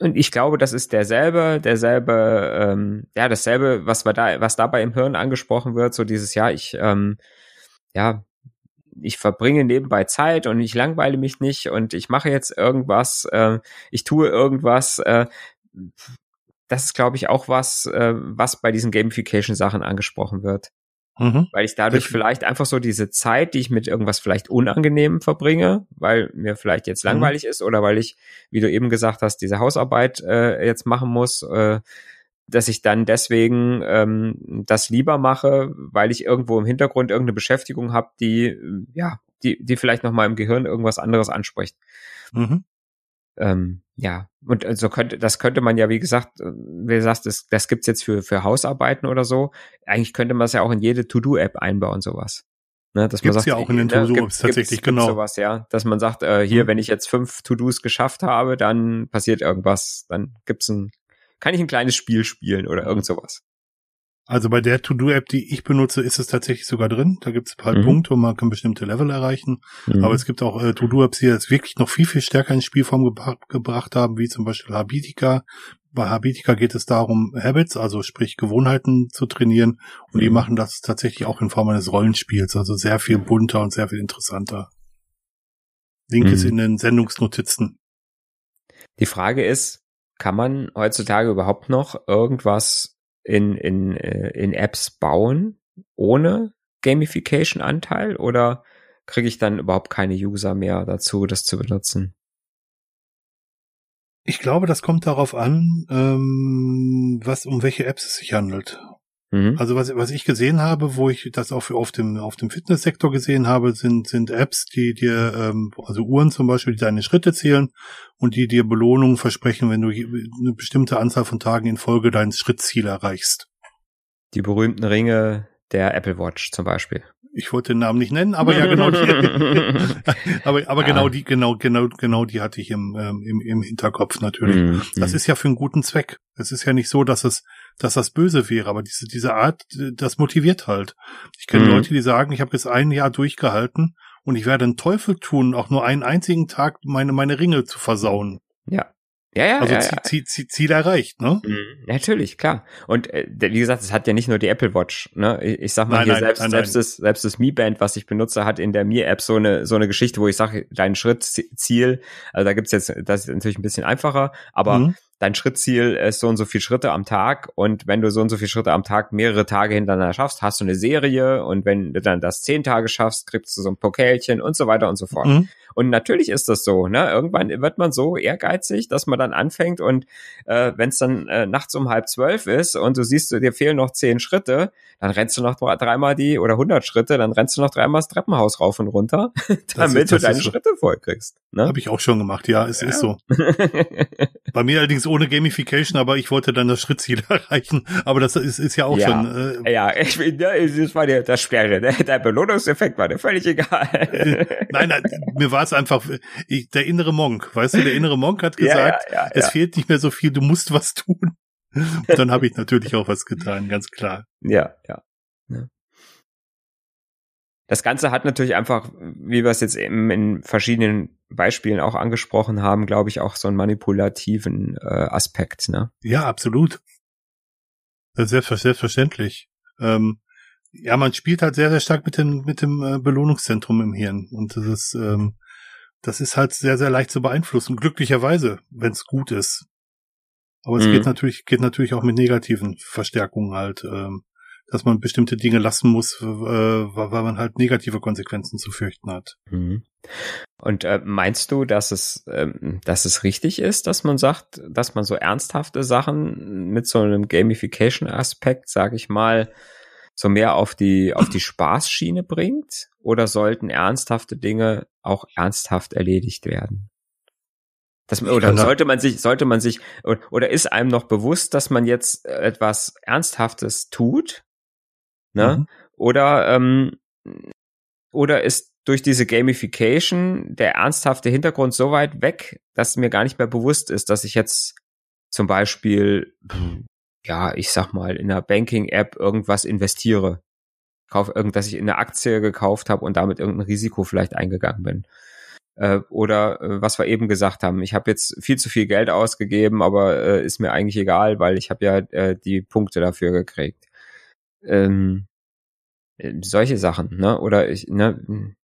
und ich glaube, das ist derselbe, derselbe, ähm, ja, dasselbe, was wir da, was dabei im Hirn angesprochen wird, so dieses ja, ich, ähm, ja, ich verbringe nebenbei Zeit und ich langweile mich nicht und ich mache jetzt irgendwas, äh, ich tue irgendwas. Äh, das ist, glaube ich, auch was, äh, was bei diesen Gamification-Sachen angesprochen wird. Mhm. Weil ich dadurch vielleicht einfach so diese Zeit, die ich mit irgendwas vielleicht unangenehm verbringe, weil mir vielleicht jetzt mhm. langweilig mhm. ist oder weil ich, wie du eben gesagt hast, diese Hausarbeit äh, jetzt machen muss, äh, dass ich dann deswegen ähm, das lieber mache, weil ich irgendwo im Hintergrund irgendeine Beschäftigung habe, die ja, die die vielleicht noch mal im Gehirn irgendwas anderes anspricht. Mhm. Ähm, ja, und so könnte, das könnte man ja, wie gesagt, äh, wie gesagt, das, das gibt's jetzt für, für Hausarbeiten oder so. Eigentlich könnte man es ja auch in jede To-Do-App einbauen, sowas. Ne, dass gibt's man sagt, ja auch in den ne, To-Do-Apps tatsächlich, genau. sowas, ja. Dass man sagt, äh, hier, Mhm. wenn ich jetzt fünf To-Dos geschafft habe, dann passiert irgendwas. Dann gibt's ein, kann ich ein kleines Spiel spielen oder irgend sowas. Also bei der To-Do-App, die ich benutze, ist es tatsächlich sogar drin. Da gibt es halt Mhm. Punkte und man kann bestimmte Level erreichen. Mhm. Aber es gibt auch äh, To-Do-Apps, die jetzt wirklich noch viel, viel stärker in Spielform gebra gebracht haben, wie zum Beispiel Habitica. Bei Habitica geht es darum, Habits, also sprich Gewohnheiten zu trainieren. Und die Mhm. machen das tatsächlich auch in Form eines Rollenspiels, also sehr viel bunter und sehr viel interessanter. Link ist Mhm. in den Sendungsnotizen. Die Frage ist, kann man heutzutage überhaupt noch irgendwas in, in, äh, in Apps bauen ohne Gamification-Anteil oder kriege ich dann überhaupt keine User mehr dazu, das zu benutzen? Ich glaube, das kommt darauf an, ähm, was um welche Apps es sich handelt. Mhm. Also was, was ich gesehen habe, wo ich das auch auf dem, auf dem Fitnesssektor gesehen habe, sind, sind Apps, die dir, ähm, also Uhren zum Beispiel, die deine Schritte zählen und die dir Belohnungen versprechen, wenn du eine bestimmte Anzahl von Tagen in Folge dein Schrittziel erreichst. Die berühmten Ringe der Apple Watch zum Beispiel. Ich wollte den Namen nicht nennen, aber ja genau die, *laughs* aber, aber Ja. genau die, genau, genau, genau die hatte ich im, ähm, im, im Hinterkopf natürlich. Mhm. Das ist ja für einen guten Zweck. Es ist ja nicht so, dass es, dass das böse wäre, aber diese, diese Art, das motiviert halt. Ich kenne Mhm. Leute, die sagen, ich habe jetzt ein Jahr durchgehalten und ich werde einen Teufel tun, auch nur einen einzigen Tag meine, meine Ringe zu versauen. ja. Ja, ja, Also ja, Ziel, ja. Ziel, Ziel, Ziel erreicht, ne? Mhm, Natürlich, klar. Und äh, wie gesagt, es hat ja nicht nur die Apple Watch. Ne? Ich, ich sag mal Nein, hier nein, selbst, nein, selbst das selbst das Mi Band, was ich benutze, hat in der Mi App so eine so eine Geschichte, wo ich sage, dein Schrittziel. Also da gibt's jetzt, das ist natürlich ein bisschen einfacher, aber Mhm. Dein Schrittziel ist so und so viel Schritte am Tag und wenn du so und so viele Schritte am Tag mehrere Tage hintereinander schaffst, hast du eine Serie und wenn du dann das zehn Tage schaffst, kriegst du so ein Pokaälchen und so weiter und so fort. Mhm. Und natürlich ist das so, ne? Irgendwann wird man so ehrgeizig, dass man dann anfängt und äh, wenn es dann äh, nachts um halb zwölf ist und du siehst, dir fehlen noch zehn Schritte, dann rennst du noch dre- dreimal die oder hundert Schritte, dann rennst du noch dreimal das Treppenhaus rauf und runter, *laughs* damit ist- du deine so. Schritte voll kriegst. Ne? Habe ich auch schon gemacht, ja, es ist so. *laughs* Bei mir allerdings ohne Gamification, aber ich wollte dann das Schrittziel *laughs* erreichen. Aber das ist, ist ja auch Ja. schon. Äh, ja, ich bin, ja, das war dir das Sperre, der, der Belohnungseffekt war dir völlig egal. nein, nein, mir war es einfach ich, der innere Monk, weißt du, der innere Monk hat *laughs* Ja, gesagt, ja, ja, es ja. fehlt nicht mehr so viel, du musst was tun. *laughs* Und dann habe ich natürlich auch was getan, ganz klar. Ja, ja. Das Ganze hat natürlich einfach, wie wir es jetzt eben in verschiedenen Beispielen auch angesprochen haben, glaube ich, auch so einen manipulativen äh, Aspekt. Ne? Ja, absolut. Selbstver- selbstverständlich. Ähm, ja, man spielt halt sehr, sehr stark mit dem, mit dem äh, Belohnungszentrum im Hirn. Und das ist, ähm, das ist halt sehr, sehr leicht zu beeinflussen. Glücklicherweise, wenn es gut ist. Aber es Mhm. geht natürlich, geht natürlich auch mit negativen Verstärkungen halt, ähm, dass man bestimmte Dinge lassen muss, äh, weil man halt negative Konsequenzen zu fürchten hat. Mhm. Und äh, meinst du, dass es, ähm, dass es richtig ist, dass man sagt, dass man so ernsthafte Sachen mit so einem Gamification-Aspekt, sage ich mal, so mehr auf die auf die Spaßschiene bringt? Oder sollten ernsthafte Dinge auch ernsthaft erledigt werden? Das, oder sollte man sich, sollte man sich, oder- oder ist einem noch bewusst, dass man jetzt äh, etwas Ernsthaftes tut? Ne? Mhm. Oder, ähm, oder ist durch diese Gamification der ernsthafte Hintergrund so weit weg, dass mir gar nicht mehr bewusst ist, dass ich jetzt zum Beispiel, ja, ich sag mal, in einer Banking-App irgendwas investiere. Kauf dass ich in eine Aktie gekauft habe und damit irgendein Risiko vielleicht eingegangen bin. Äh, oder äh, was wir eben gesagt haben, ich habe jetzt viel zu viel Geld ausgegeben, aber äh, ist mir eigentlich egal, weil ich habe ja die Punkte dafür gekriegt. Ähm, äh, solche Sachen, ne? Oder ich, ne?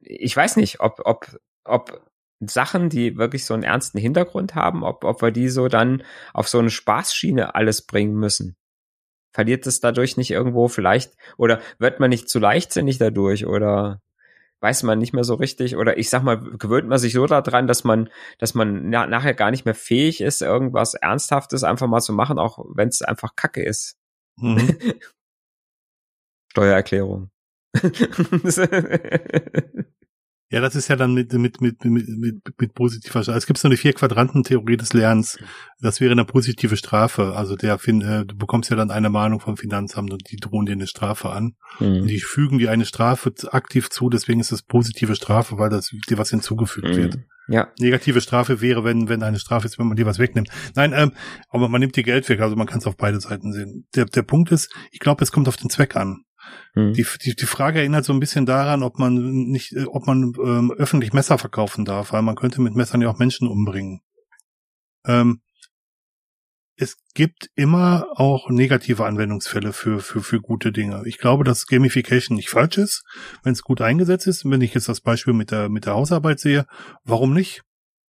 Ich weiß nicht, ob, ob, ob Sachen, die wirklich so einen ernsten Hintergrund haben, ob, ob wir die so dann auf so eine Spaßschiene alles bringen müssen. Verliert es dadurch nicht irgendwo vielleicht, oder wird man nicht zu leichtsinnig dadurch, oder weiß man nicht mehr so richtig, oder ich sag mal, gewöhnt man sich so daran, dass man, dass man na, nachher gar nicht mehr fähig ist, irgendwas Ernsthaftes einfach mal zu machen, auch wenn es einfach Kacke ist. Mhm. *laughs* Steuererklärung. *laughs* *laughs* Ja, das ist ja dann mit, mit, mit, mit, mit, mit positiver Strafe. Es gibt so eine Vier-Quadranten-Theorie des Lernens. Das wäre eine positive Strafe. Also der, äh, du bekommst ja dann eine Mahnung vom Finanzamt und die drohen dir eine Strafe an. Mhm. Die fügen dir eine Strafe aktiv zu, deswegen ist es positive Strafe, weil das dir was hinzugefügt mhm. wird. Ja. Negative Strafe wäre, wenn, wenn eine Strafe ist, wenn man dir was wegnimmt. Nein, ähm, aber man nimmt dir Geld weg, also man kann es auf beide Seiten sehen. Der, der Punkt ist, ich glaube, es kommt auf den Zweck an. Mhm. Die, die, die Frage erinnert so ein bisschen daran, ob man nicht, äh, ob man ähm, öffentlich Messer verkaufen darf, weil man könnte mit Messern ja auch Menschen umbringen. Ähm, es gibt immer auch negative Anwendungsfälle für, für, für gute Dinge. Ich glaube, dass Gamification nicht falsch ist, wenn es gut eingesetzt ist. Wenn ich jetzt das Beispiel mit der, mit der Hausarbeit sehe, warum nicht?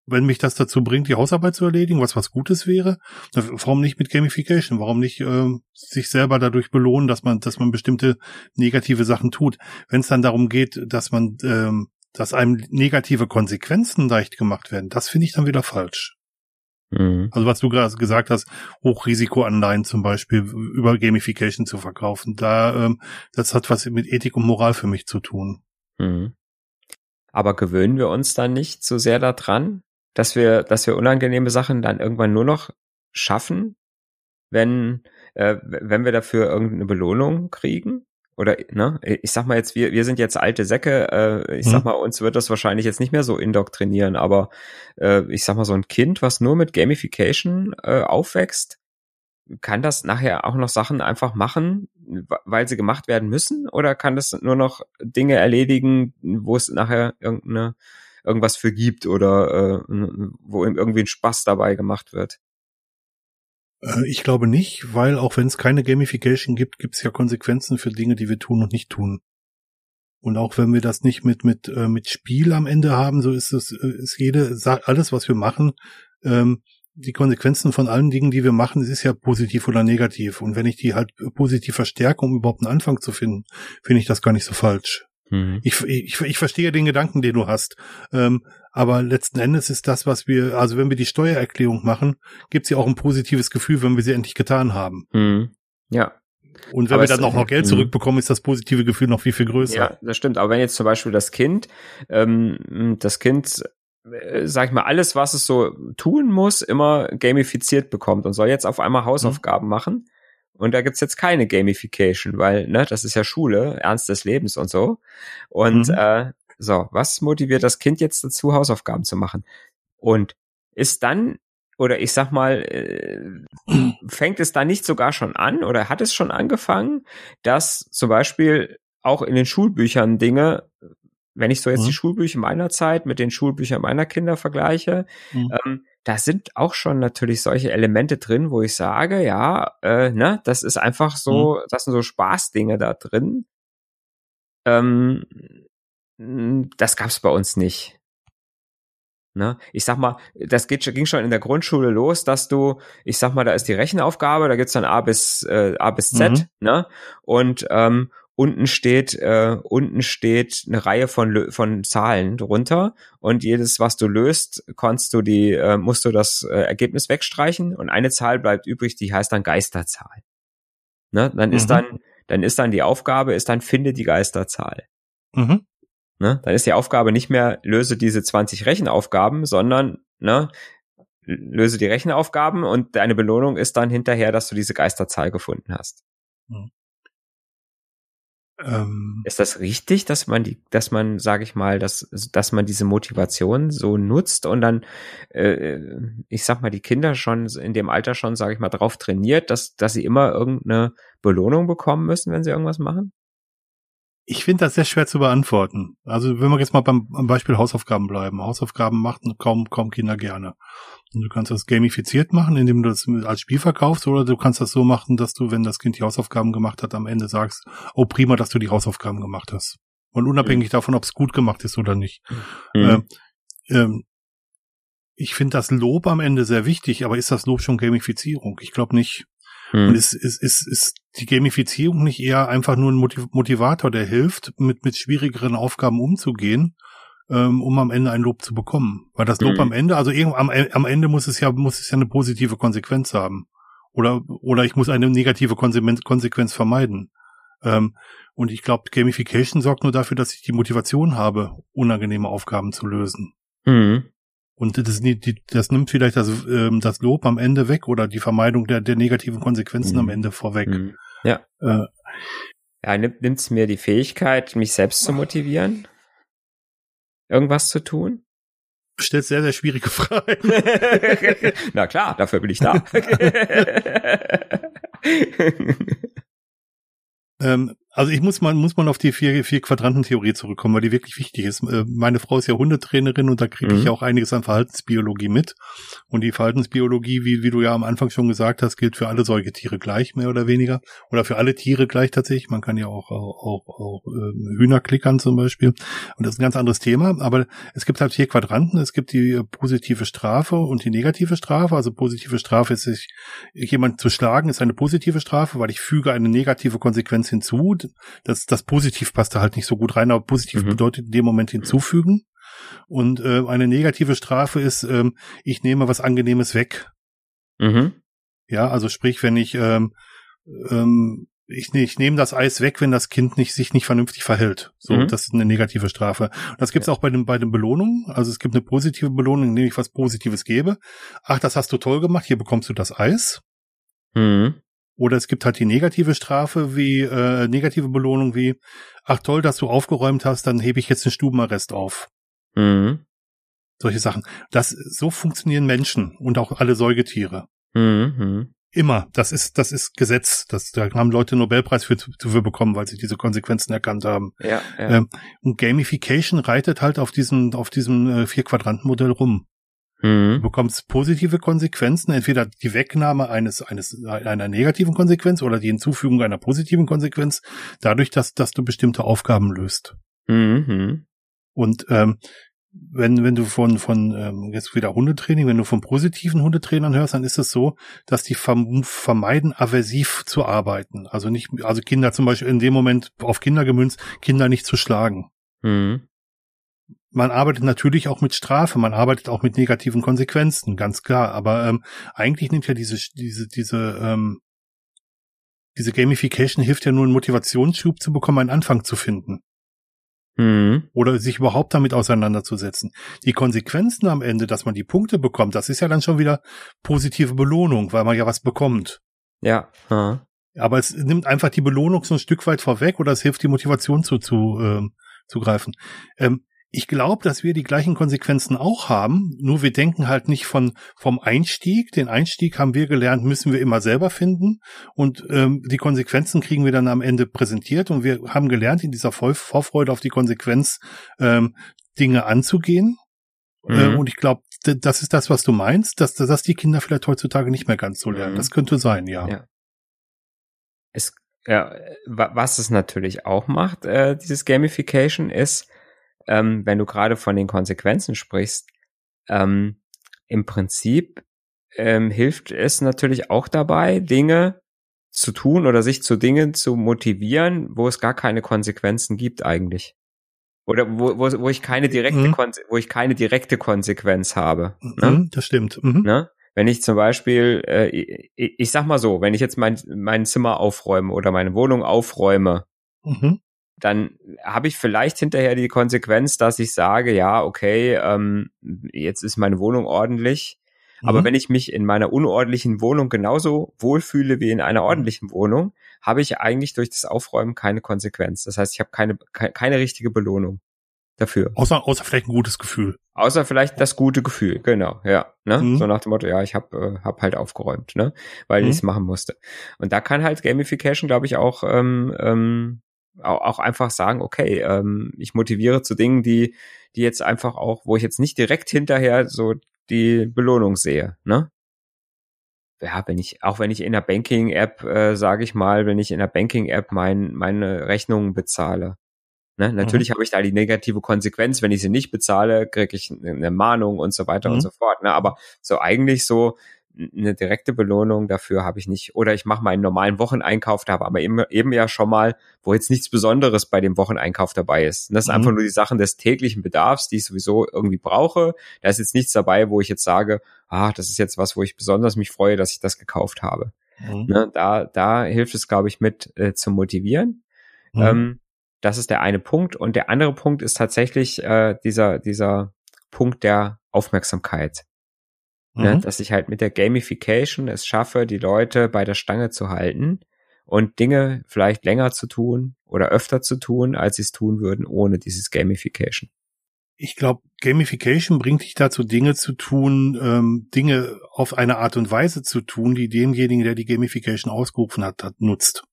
Wenn mich das dazu bringt, die Hausarbeit zu erledigen, was was Gutes wäre, warum nicht mit Gamification? Warum nicht äh, sich selber dadurch belohnen, dass man, dass man bestimmte negative Sachen tut? Wenn es dann darum geht, dass man, ähm, dass einem negative Konsequenzen leicht gemacht werden, das finde ich dann wieder falsch. Mhm. Also was du gerade gesagt hast, Hochrisikoanleihen zum Beispiel über Gamification zu verkaufen, da ähm, das hat was mit Ethik und Moral für mich zu tun. Mhm. Aber gewöhnen wir uns dann nicht so sehr daran? Dass wir, dass wir unangenehme Sachen dann irgendwann nur noch schaffen, wenn, äh, wenn wir dafür irgendeine Belohnung kriegen? Oder, ne, ich sag mal jetzt, wir, wir sind jetzt alte Säcke, äh, ich sag mhm. mal, uns wird das wahrscheinlich jetzt nicht mehr so indoktrinieren, aber äh, ich sag mal, so ein Kind, was nur mit Gamification äh, aufwächst, kann das nachher auch noch Sachen einfach machen, weil sie gemacht werden müssen? Oder kann das nur noch Dinge erledigen, wo es nachher irgendeine irgendwas für gibt oder äh, wo irgendwie ein Spaß dabei gemacht wird. Äh, ich glaube nicht, weil auch wenn es keine Gamification gibt, gibt es ja Konsequenzen für Dinge, die wir tun und nicht tun. Und auch wenn wir das nicht mit mit äh, mit Spiel am Ende haben, so ist es äh, ist jede alles, was wir machen, ähm, die Konsequenzen von allen Dingen, die wir machen, ist ja positiv oder negativ. Und wenn ich die halt positiv verstärke, um überhaupt einen Anfang zu finden, finde ich das gar nicht so falsch. Mhm. Ich, ich, ich verstehe den Gedanken, den du hast. Ähm, aber letzten Endes ist das, was wir, also wenn wir die Steuererklärung machen, gibt es ja auch ein positives Gefühl, wenn wir sie endlich getan haben. Mhm. Ja. Und wenn aber wir dann auch noch Geld mhm. zurückbekommen, ist das positive Gefühl noch viel, viel größer. Ja, das stimmt. Aber wenn jetzt zum Beispiel das Kind, ähm, das Kind äh, sag ich mal, alles, was es so tun muss, immer gamifiziert bekommt und soll jetzt auf einmal Hausaufgaben mhm. machen, und da gibt's jetzt keine Gamification, weil, ne, das ist ja Schule, Ernst des Lebens und so. Und mhm. äh, so, was motiviert das Kind jetzt dazu, Hausaufgaben zu machen? Und ist dann, oder ich sag mal, äh, fängt es da nicht sogar schon an oder hat es schon angefangen, dass zum Beispiel auch in den Schulbüchern Dinge wenn ich so jetzt mhm. die Schulbücher meiner Zeit mit den Schulbüchern meiner Kinder vergleiche, mhm. ähm, da sind auch schon natürlich solche Elemente drin, wo ich sage, ja, äh, ne, das ist einfach so, mhm. das sind so Spaßdinge da drin. Ähm, das gab's bei uns nicht. Ne? Ich sag mal, das geht, ging schon in der Grundschule los, dass du, ich sag mal, da ist die Rechenaufgabe, da gibt's dann A bis äh, A bis Z, mhm. ne? Und ähm, unten steht, äh, unten steht eine Reihe von, von Zahlen drunter und jedes, was du löst, kannst du die, äh, musst du das äh, Ergebnis wegstreichen und eine Zahl bleibt übrig, die heißt dann Geisterzahl. Ne? Dann mhm. ist dann, dann ist dann die Aufgabe, ist dann finde die Geisterzahl. Mhm. Ne? Dann ist die Aufgabe nicht mehr, löse diese 20 Rechenaufgaben, sondern ne, löse die Rechenaufgaben und deine Belohnung ist dann hinterher, dass du diese Geisterzahl gefunden hast. Mhm. Ähm, ist das richtig, dass man die, dass man, sage ich mal, dass, dass man diese Motivation so nutzt und dann, äh, ich sag mal, die Kinder schon in dem Alter schon, sage ich mal, drauf trainiert, dass, dass sie immer irgendeine Belohnung bekommen müssen, wenn sie irgendwas machen? Ich finde das sehr schwer zu beantworten. Also wenn wir jetzt mal beim, beim Beispiel Hausaufgaben bleiben. Hausaufgaben machen kaum, kaum Kinder gerne. Und du kannst das gamifiziert machen, indem du das als Spiel verkaufst, oder du kannst das so machen, dass du, wenn das Kind die Hausaufgaben gemacht hat, am Ende sagst, oh prima, dass du die Hausaufgaben gemacht hast. Und unabhängig mhm. davon, ob es gut gemacht ist oder nicht. Mhm. Äh, ähm, ich finde das Lob am Ende sehr wichtig, aber ist das Lob schon Gamifizierung? Ich glaube nicht. Mhm. Und ist, ist, ist, ist die Gamifizierung nicht eher einfach nur ein Motivator, der hilft, mit, mit schwierigeren Aufgaben umzugehen? ähm, um am Ende ein Lob zu bekommen. Weil das Lob mhm. am Ende, also am, am Ende muss es ja, muss es ja eine positive Konsequenz haben. Oder, oder ich muss eine negative Konsequenz vermeiden. Ähm, und ich glaube, Gamification sorgt nur dafür, dass ich die Motivation habe, unangenehme Aufgaben zu lösen. Mhm. Und das, die, das nimmt vielleicht das, ähm, das Lob am Ende weg oder die Vermeidung der, der negativen Konsequenzen Mhm. am Ende vorweg. Mhm. Ja. Äh, Ja, nimmt nimmt's mir die Fähigkeit, mich selbst zu motivieren? Irgendwas zu tun? stellt sehr, sehr schwierige Fragen. *laughs* Na klar, dafür bin ich da. *laughs* Ähm, also ich muss mal, muss mal auf die vier, vier Quadrantentheorie zurückkommen, weil die wirklich wichtig ist. Äh, Meine Frau ist ja Hundetrainerin und da kriege ich Mhm. ja auch einiges an Verhaltensbiologie mit. Und die Verhaltensbiologie, wie, wie du ja am Anfang schon gesagt hast, gilt für alle Säugetiere gleich, mehr oder weniger. Oder für alle Tiere gleich tatsächlich. Man kann ja auch, auch, auch, auch ähm, Hühner klickern zum Beispiel. Und das ist ein ganz anderes Thema. Aber es gibt halt vier Quadranten. Es gibt die äh, positive Strafe und die negative Strafe. Also positive Strafe ist, sich jemand zu schlagen, ist eine positive Strafe, weil ich füge eine negative Konsequenz hinzu. Das, das Positiv passt da halt nicht so gut rein, aber positiv Mhm. bedeutet in dem Moment hinzufügen. Und äh, eine negative Strafe ist, ähm, ich nehme was Angenehmes weg. mhm. Ja, also sprich, wenn ich ähm, ähm, ich, ich nehme das Eis weg, wenn das Kind nicht sich nicht vernünftig verhält. So, Mhm. das ist eine negative Strafe. Das gibt's auch bei den bei den Belohnungen. Also es gibt eine positive Belohnung, indem ich was Positives gebe. Ach, das hast du toll gemacht. Hier bekommst du das Eis. Mhm. Oder es gibt halt die negative Strafe wie äh, negative Belohnung wie ach toll, dass du aufgeräumt hast, dann hebe ich jetzt den Stubenarrest auf. Mhm. Solche Sachen. Das so funktionieren Menschen und auch alle Säugetiere. Mhm. Immer. Das ist das ist Gesetz. Das da haben Leute Nobelpreis für, für bekommen, weil sie diese Konsequenzen erkannt haben. Ja, ja. Ähm, und Gamification reitet halt auf diesem auf diesem äh, vier Quadranten Rum. Du Mhm. bekommst positive Konsequenzen, entweder die Wegnahme eines, eines, einer negativen Konsequenz oder die Hinzufügung einer positiven Konsequenz, dadurch, dass, dass du bestimmte Aufgaben löst. Mhm. Und ähm, wenn, wenn du von, von ähm, jetzt wieder Hundetraining, wenn du von positiven Hundetrainern hörst, dann ist es so, dass die verm vermeiden, aversiv zu arbeiten. Also nicht, also Kinder zum Beispiel in dem Moment auf Kinder gemünzt, Kinder nicht zu schlagen. Mhm. Man arbeitet natürlich auch mit Strafe, man arbeitet auch mit negativen Konsequenzen, ganz klar. Aber ähm, eigentlich nimmt ja diese diese diese ähm, diese Gamification hilft ja nur einen Motivationsschub zu bekommen, einen Anfang zu finden Mhm. oder sich überhaupt damit auseinanderzusetzen. Die Konsequenzen am Ende, dass man die Punkte bekommt, das ist ja dann schon wieder positive Belohnung, weil man ja was bekommt. Ja. Ja. Aber es nimmt einfach die Belohnung so ein Stück weit vorweg oder es hilft, die Motivation zu, zu, ähm, zu greifen. Ähm, ich glaube, dass wir die gleichen Konsequenzen auch haben, nur wir denken halt nicht von vom Einstieg. Den Einstieg haben wir gelernt, müssen wir immer selber finden und ähm, die Konsequenzen kriegen wir dann am Ende präsentiert und wir haben gelernt, in dieser Vor Vorfreude auf die Konsequenz ähm, Dinge anzugehen. Äh, Mhm. und ich glaube, das ist das, was du meinst, dass, dass die Kinder vielleicht heutzutage nicht mehr ganz so lernen. Mhm. Das könnte sein, ja. Ja. Es, ja, wa- was es natürlich auch macht, äh, dieses Gamification, ist, ähm, wenn du gerade von den Konsequenzen sprichst, ähm, im Prinzip ähm, hilft es natürlich auch dabei, Dinge zu tun oder sich zu Dingen zu motivieren, wo es gar keine Konsequenzen gibt eigentlich. Oder wo, wo, wo ich keine direkte Mhm. Konse wo ich keine direkte Konsequenz habe. Ne? Mhm, das stimmt. Mhm. Ne? Wenn ich zum Beispiel, äh, ich, ich sag mal so, wenn ich jetzt mein, mein Zimmer aufräume oder meine Wohnung aufräume, Mhm. Dann habe ich vielleicht hinterher die Konsequenz, dass ich sage, ja, okay, ähm, jetzt ist meine Wohnung ordentlich. Aber Mhm. wenn ich mich in meiner unordentlichen Wohnung genauso wohlfühle wie in einer ordentlichen Wohnung, habe ich eigentlich durch das Aufräumen keine Konsequenz. Das heißt, ich habe keine, ke- keine richtige Belohnung dafür. Außer, außer vielleicht ein gutes Gefühl. Außer vielleicht das gute Gefühl, genau, ja. Ne? Mhm. So nach dem Motto, ja, ich habe äh, hab halt aufgeräumt, ne? Weil Mhm. ich es machen musste. Und da kann halt Gamification, glaube ich, auch, ähm, ähm, auch, einfach sagen, okay, ähm, ich motiviere zu Dingen, die, die jetzt einfach auch, wo ich jetzt nicht direkt hinterher so die Belohnung sehe, ne? Ja, wenn ich, auch wenn ich in der Banking-App, äh, sage ich mal, wenn ich in der Banking-App mein, meine Rechnungen bezahle, Ne? Natürlich habe ich da die negative Konsequenz, wenn ich sie nicht bezahle, kriege ich eine Mahnung und so weiter Mhm. und so fort. Ne? Aber so eigentlich so eine direkte Belohnung dafür habe ich nicht. Oder ich mache meinen normalen Wocheneinkauf, da habe aber eben, eben ja schon mal, wo jetzt nichts Besonderes bei dem Wocheneinkauf dabei ist. Und das sind Mhm. einfach nur die Sachen des täglichen Bedarfs, die ich sowieso irgendwie brauche. Da ist jetzt nichts dabei, wo ich jetzt sage, ah, das ist jetzt was, wo ich besonders mich freue, dass ich das gekauft habe. Mhm. Ne, da, da hilft es, glaube ich, mit äh, zu motivieren. Mhm. Ähm, das ist der eine Punkt. Und der andere Punkt ist tatsächlich äh, dieser, dieser Punkt der Aufmerksamkeit. Ne? Mhm. Ne? Dass ich halt mit der Gamification es schaffe, die Leute bei der Stange zu halten und Dinge vielleicht länger zu tun oder öfter zu tun, als sie es tun würden ohne dieses Gamification. Ich glaube, Gamification bringt dich dazu, Dinge zu tun, ähm, Dinge auf eine Art und Weise zu tun, die demjenigen, der die Gamification ausgerufen hat, hat nutzt.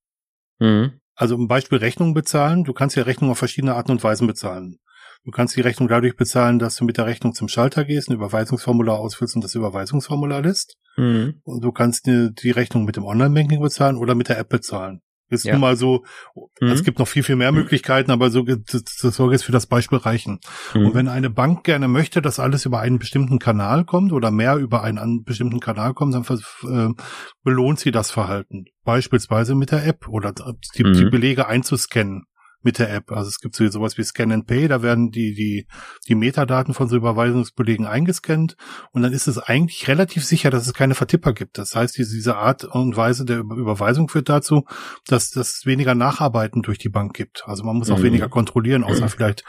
Mhm. Also ein Beispiel Rechnung bezahlen. Du kannst ja Rechnung auf verschiedene Arten und Weisen bezahlen. Du kannst die Rechnung dadurch bezahlen, dass du mit der Rechnung zum Schalter gehst, ein Überweisungsformular ausfüllst und das Überweisungsformular lässt. Mhm. Und du kannst die, die Rechnung mit dem Online-Banking bezahlen oder mit der App bezahlen. Ist ja. nun mal so, mhm. es gibt noch viel, viel mehr Möglichkeiten, aber so das, das soll jetzt für das Beispiel reichen. Mhm. Und wenn eine Bank gerne möchte, dass alles über einen bestimmten Kanal kommt oder mehr über einen bestimmten Kanal kommt, dann äh, belohnt sie das Verhalten. Beispielsweise mit der App oder die, mhm. die Belege einzuscannen mit der App. Also es gibt so sowas wie Scan and Pay, da werden die, die, die Metadaten von so Überweisungsbelegen eingescannt und dann ist es eigentlich relativ sicher, dass es keine Vertipper gibt. Das heißt, diese, Art und Weise der Überweisung führt dazu, dass das weniger Nacharbeiten durch die Bank gibt. Also man muss auch mhm. weniger kontrollieren, außer vielleicht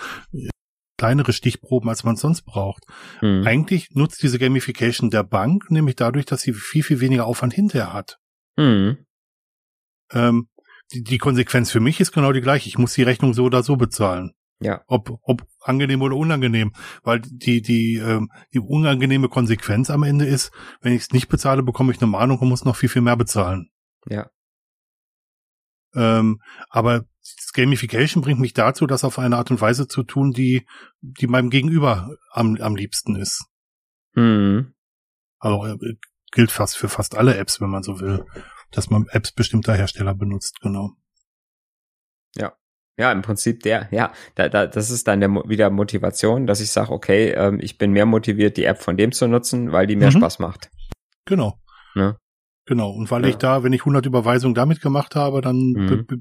kleinere Stichproben, als man sonst braucht. Mhm. Eigentlich nutzt diese Gamification der Bank nämlich dadurch, dass sie viel, viel weniger Aufwand hinterher hat. Mhm. Ähm, die, die Konsequenz für mich ist genau die gleiche. Ich muss die Rechnung so oder so bezahlen. Ja. Ob, ob angenehm oder unangenehm. Weil die, die, ähm, die unangenehme Konsequenz am Ende ist, wenn ich es nicht bezahle, bekomme ich eine Mahnung und muss noch viel, viel mehr bezahlen. Ja. Ähm, aber das Gamification bringt mich dazu, das auf eine Art und Weise zu tun, die, die meinem Gegenüber am, am liebsten ist. Mhm. Also äh, gilt fast für fast alle Apps, wenn man so will dass man Apps bestimmter Hersteller benutzt, genau. Ja. Ja, im Prinzip der, ja, da, da, das ist dann der, wieder Motivation, dass ich sage, okay, ähm, ich bin mehr motiviert, die App von dem zu nutzen, weil die mehr mhm. Spaß macht. Genau. Ja. Genau. Und weil ja. ich da, wenn ich 100 Überweisungen damit gemacht habe, dann mhm. be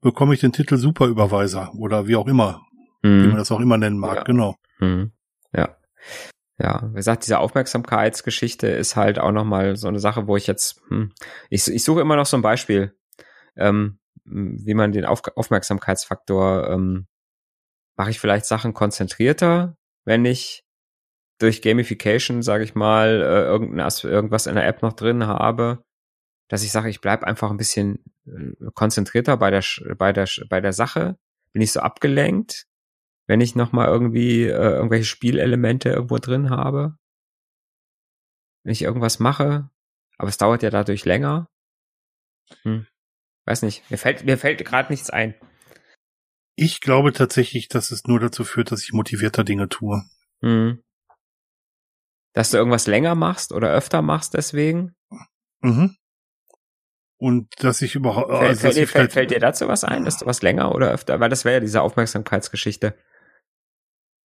bekomme ich den Titel Superüberweiser oder wie auch immer, mhm. wie man das auch immer nennen mag. Ja. Genau. Mhm. Ja ja, wie gesagt, diese Aufmerksamkeitsgeschichte ist halt auch nochmal so eine Sache, wo ich jetzt, hm, ich, ich suche immer noch so ein Beispiel, ähm, wie man den Auf Aufmerksamkeitsfaktor, ähm, mache ich vielleicht Sachen konzentrierter, wenn ich durch Gamification, sage ich mal, äh, irgendein, irgendwas in der App noch drin habe, dass ich sage, ich bleib einfach ein bisschen äh, konzentrierter bei der, bei der, bei der Sache, bin ich so abgelenkt, wenn ich noch mal irgendwie äh, irgendwelche Spielelemente irgendwo drin habe. Wenn ich irgendwas mache, aber es dauert ja dadurch länger. Hm. Weiß nicht, mir fällt mir fällt gerade nichts ein. Ich glaube tatsächlich, dass es nur dazu führt, dass ich motivierter Dinge tue. Hm. Dass du irgendwas länger machst oder öfter machst deswegen? Mhm. Und dass ich überhaupt. Fällt, also, fällt, dir, fällt, fällt dir dazu was ein, dass du was länger oder öfter, weil das wäre ja diese Aufmerksamkeitsgeschichte.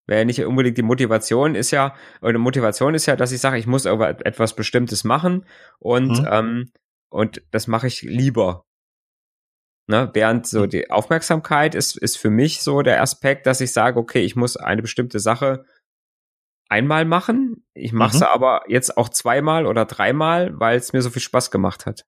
Wäre nicht unbedingt die Motivation ist ja, oder Motivation ist ja, dass ich sage, ich muss etwas Bestimmtes machen und, mhm. ähm, und das mache ich lieber. Ne? Während so mhm. die Aufmerksamkeit ist, ist für mich so der Aspekt, dass ich sage, okay, ich muss eine bestimmte Sache einmal machen. Ich mache mhm. sie aber jetzt auch zweimal oder dreimal, weil es mir so viel Spaß gemacht hat.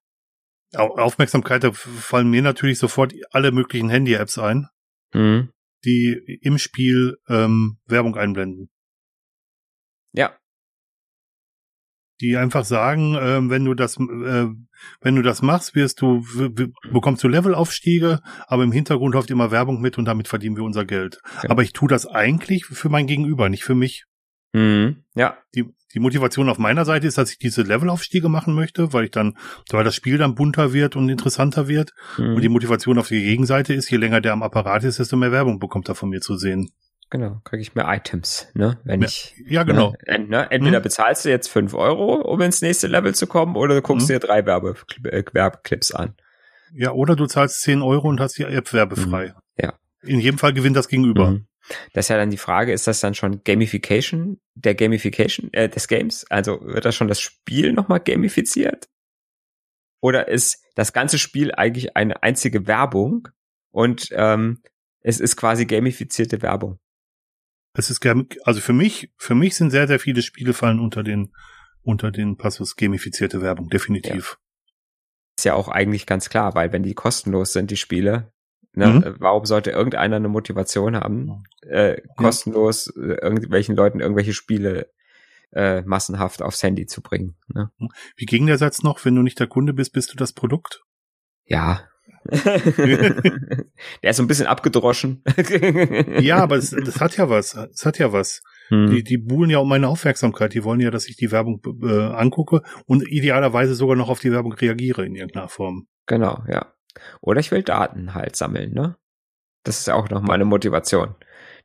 Aufmerksamkeit, da fallen mir natürlich sofort alle möglichen Handy-Apps ein. Mhm die im Spiel ähm, Werbung einblenden. Ja. Die einfach sagen, äh, wenn du das, äh, wenn du das machst, wirst du, bekommst du Levelaufstiege, aber im Hintergrund läuft immer Werbung mit und damit verdienen wir unser Geld. Okay. Aber ich tue das eigentlich für mein Gegenüber, nicht für mich. Mhm. Ja. Die, die Motivation auf meiner Seite ist, dass ich diese Levelaufstiege machen möchte, weil ich dann, weil das Spiel dann bunter wird und interessanter wird. Mhm. Und die Motivation auf der Gegenseite ist, je länger der am Apparat ist, desto mehr Werbung bekommt er von mir zu sehen. Genau, kriege ich mehr Items, ne? Wenn ja, ich. Ja, genau. Ne, ne, entweder hm? bezahlst du jetzt fünf Euro, um ins nächste Level zu kommen, oder du guckst hm? dir drei äh, Werbeclips an. Ja, oder du zahlst zehn Euro und hast die App werbefrei. Mhm. Ja. In jedem Fall gewinnt das Gegenüber. Das ist ja dann die Frage, ist das dann schon Gamification der Gamification äh, des Games? Also wird das schon das Spiel nochmal gamifiziert? Oder ist das ganze Spiel eigentlich eine einzige Werbung und ähm, es ist quasi gamifizierte Werbung? Es ist also für mich, für mich sind sehr, sehr viele Spiele fallen unter den unter den Passus gamifizierte Werbung, definitiv. Ja. Ist ja auch eigentlich ganz klar, weil wenn die kostenlos sind, die Spiele, Ne? Mhm. Warum sollte irgendeiner eine Motivation haben, äh, kostenlos äh, irgendwelchen Leuten irgendwelche Spiele äh, massenhaft aufs Handy zu bringen? Ne? Wie ging der Satz noch? Wenn du nicht der Kunde bist, bist du das Produkt? Ja. *laughs* der ist so ein bisschen abgedroschen. *laughs* ja, aber es, das hat ja was. Es hat ja was. Hm. Die, die buhlen ja um meine Aufmerksamkeit. Die wollen ja, dass ich die Werbung äh, angucke und idealerweise sogar noch auf die Werbung reagiere in irgendeiner Form. Genau, ja. Oder ich will Daten halt sammeln, ne? Das ist auch noch meine Motivation.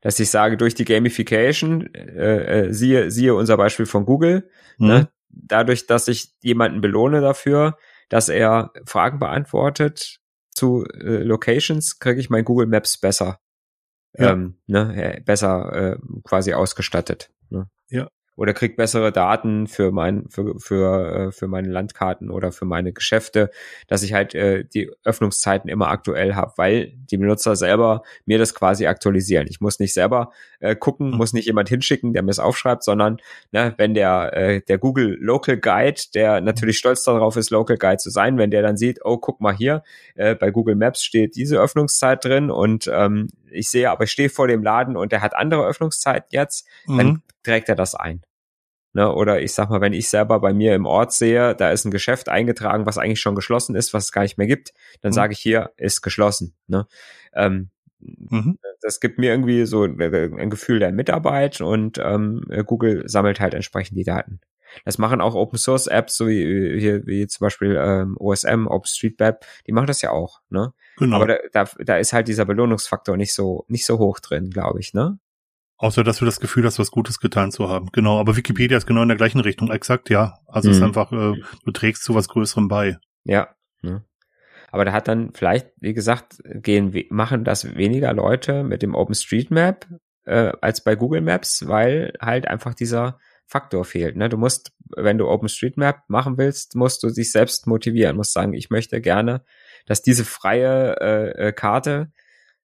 Dass ich sage, durch die Gamification, äh, äh, siehe, siehe unser Beispiel von Google, mhm. ne? dadurch, dass ich jemanden belohne dafür, dass er Fragen beantwortet zu äh, Locations, kriege ich mein Google Maps besser, ja. ähm, ne, besser äh, quasi ausgestattet. Ne? Ja oder krieg bessere Daten für mein für für äh, für meine Landkarten oder für meine Geschäfte, dass ich halt äh, die Öffnungszeiten immer aktuell habe, weil die Benutzer selber mir das quasi aktualisieren. Ich muss nicht selber äh, gucken, mhm. muss nicht jemand hinschicken, der mir es aufschreibt, sondern ne, wenn der äh, der Google Local Guide, der natürlich mhm. stolz darauf ist, Local Guide zu sein, wenn der dann sieht, oh guck mal hier, äh, bei Google Maps steht diese Öffnungszeit drin und ähm, ich sehe, aber ich stehe vor dem Laden und der hat andere Öffnungszeiten jetzt, mhm. dann trägt er das ein. Ne, oder ich sag mal, wenn ich selber bei mir im Ort sehe, da ist ein Geschäft eingetragen, was eigentlich schon geschlossen ist, was es gar nicht mehr gibt, dann mhm. sage ich hier, ist geschlossen. Ne? Ähm, mhm. Das gibt mir irgendwie so ein Gefühl der Mitarbeit und ähm, Google sammelt halt entsprechend die Daten. Das machen auch Open Source Apps, so wie, wie, wie zum Beispiel ähm, OSM, OpenStreetMap, die machen das ja auch, ne? Genau. Aber da, da, da ist halt dieser Belohnungsfaktor nicht so nicht so hoch drin, glaube ich, ne? Außer, dass du das Gefühl hast, was Gutes getan zu haben. Genau, aber Wikipedia ist genau in der gleichen Richtung. Exakt, ja. Also mhm. es ist einfach, äh, du trägst zu was Größerem bei. Ja. Ne? Aber da hat dann vielleicht, wie gesagt, gehen, machen das weniger Leute mit dem OpenStreetMap äh, als bei Google Maps, weil halt einfach dieser Faktor fehlt. Ne? Du musst, wenn du OpenStreetMap machen willst, musst du dich selbst motivieren, musst sagen, ich möchte gerne, dass diese freie äh, äh Karte